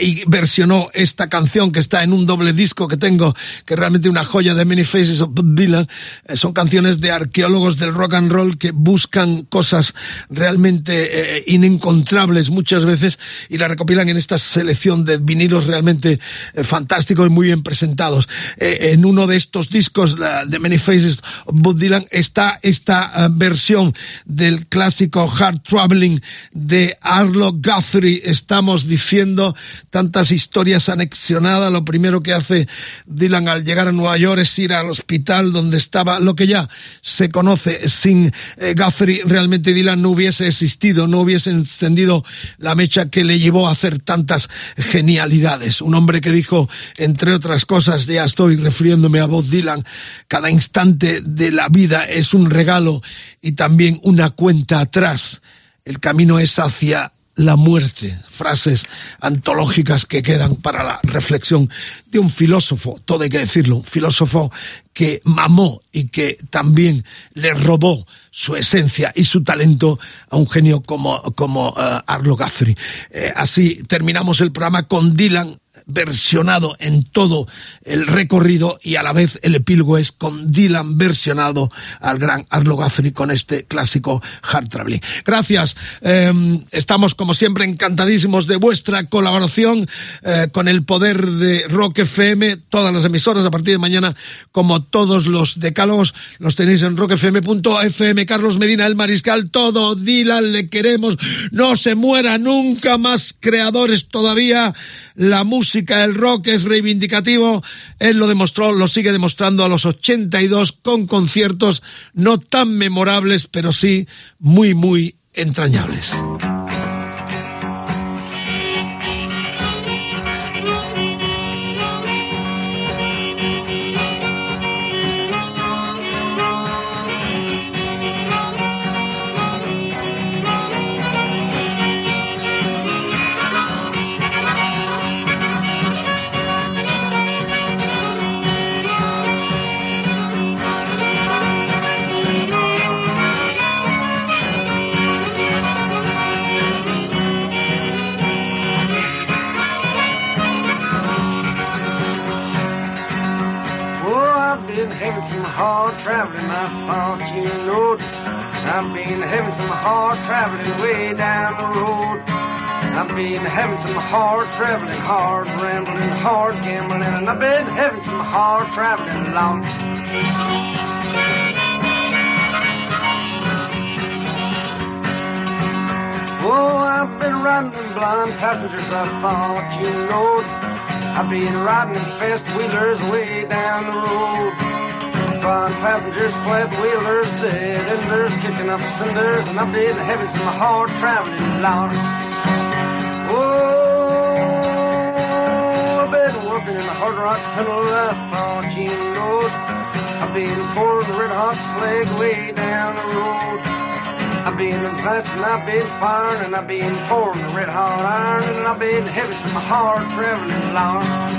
Speaker 4: y versionó esta canción que está en un doble disco que tengo, que es realmente una joya de Many Faces of Dylan. son canciones de arqueólogos del rock and roll que buscan cosas realmente eh, inencontrables muchas veces y la recopilan en esta selección de vinilos realmente eh, fantásticos y muy bien presentados. Eh, en uno de estos discos de Many Faces of Bob Dylan está esta versión del clásico Hard Traveling de Arlo Guthrie. Estamos diciendo tantas historias anexionadas. Lo primero que hace Dylan al llegar a Nueva York es ir al hospital donde estaba lo que ya se conoce. Sin Guthrie realmente Dylan no hubiese existido, no hubiese encendido la mecha que le llevó a hacer tantas genialidades. Un hombre que dijo, entre otras cosas, ya estoy refiriéndome a Bob Dylan, cada instante de la vida es un regalo y también una cuenta atrás. El camino es hacia la muerte, frases antológicas que quedan para la reflexión de un filósofo, todo hay que decirlo, un filósofo que mamó y que también le robó su esencia y su talento a un genio como, como uh, Arlo Guthrie. Eh, así terminamos el programa con Dylan versionado en todo el recorrido y a la vez el epílogo es con Dylan versionado al gran Arlo Guthrie con este clásico Hard Traveling. Gracias. Eh, estamos como siempre encantadísimos de vuestra colaboración eh, con el poder de Rock FM, todas las emisoras a partir de mañana como todos los decálogos los tenéis en rockfm.fm. Carlos Medina, el mariscal, todo Dylan, le queremos, no se muera nunca más creadores todavía. La música, el rock es reivindicativo. Él lo demostró, lo sigue demostrando a los 82 con conciertos no tan memorables, pero sí muy, muy entrañables.
Speaker 15: Hard traveling, I thought. I've been having some hard traveling way down the road. I've been having some hard traveling, hard rambling, hard gambling, and I've been having some hard traveling long. Oh, I've been riding in blind passengers, I thought you knowed. I've been riding in fast wheelers way down the road on passengers, flat wheelers, dead enders, kicking up cinders, and I've been having some hard traveling, Lord. Oh, I've been working in the hard rock tunnel, I thought you know. I've been pouring the red hot slag way down the road. I've been blasting, I've been firing, and I've been pouring the red hot iron, and I've been having some hard traveling, Lord.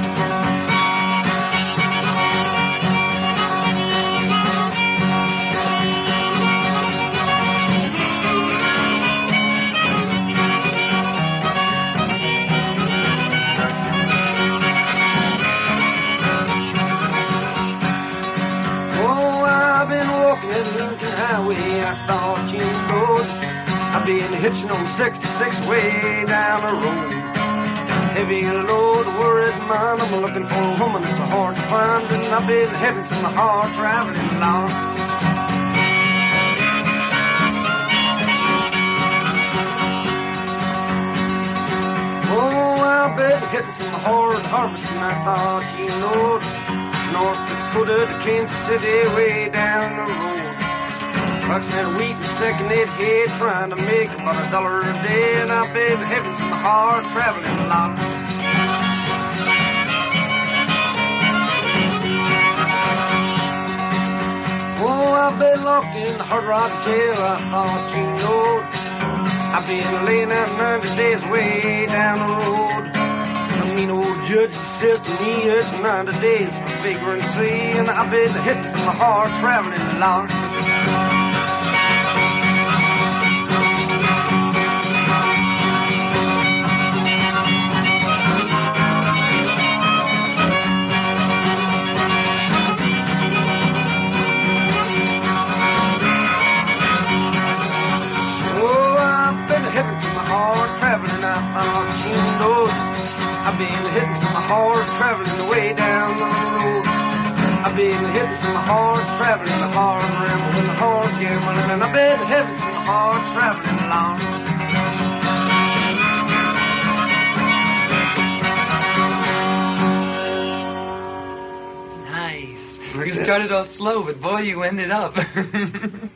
Speaker 15: hitching on 66 way down the road. Heavy load, worried mind, I'm looking for a woman that's hard to find. And I've been heading some my hard traveling Oh, I've been hitting some hard harvesting, I thought you know. North Dakota to Kansas City, way down the road. Bucking that wheat and sticking it head, trying to make about a dollar a day. And I've been having some hard traveling a lot. Oh, I've been locked in the Hard Rock jail, I thought you know. I've been laying out 90 days way down the road. The mean old judge to me it's 90 days for vagrancy, and I've been hitting some hard traveling a lot. Been hitting some hard traveling, hard rambling, hard gambling, and I've been hitting some hard traveling along.
Speaker 16: Nice. You started off slow, but boy, you ended up.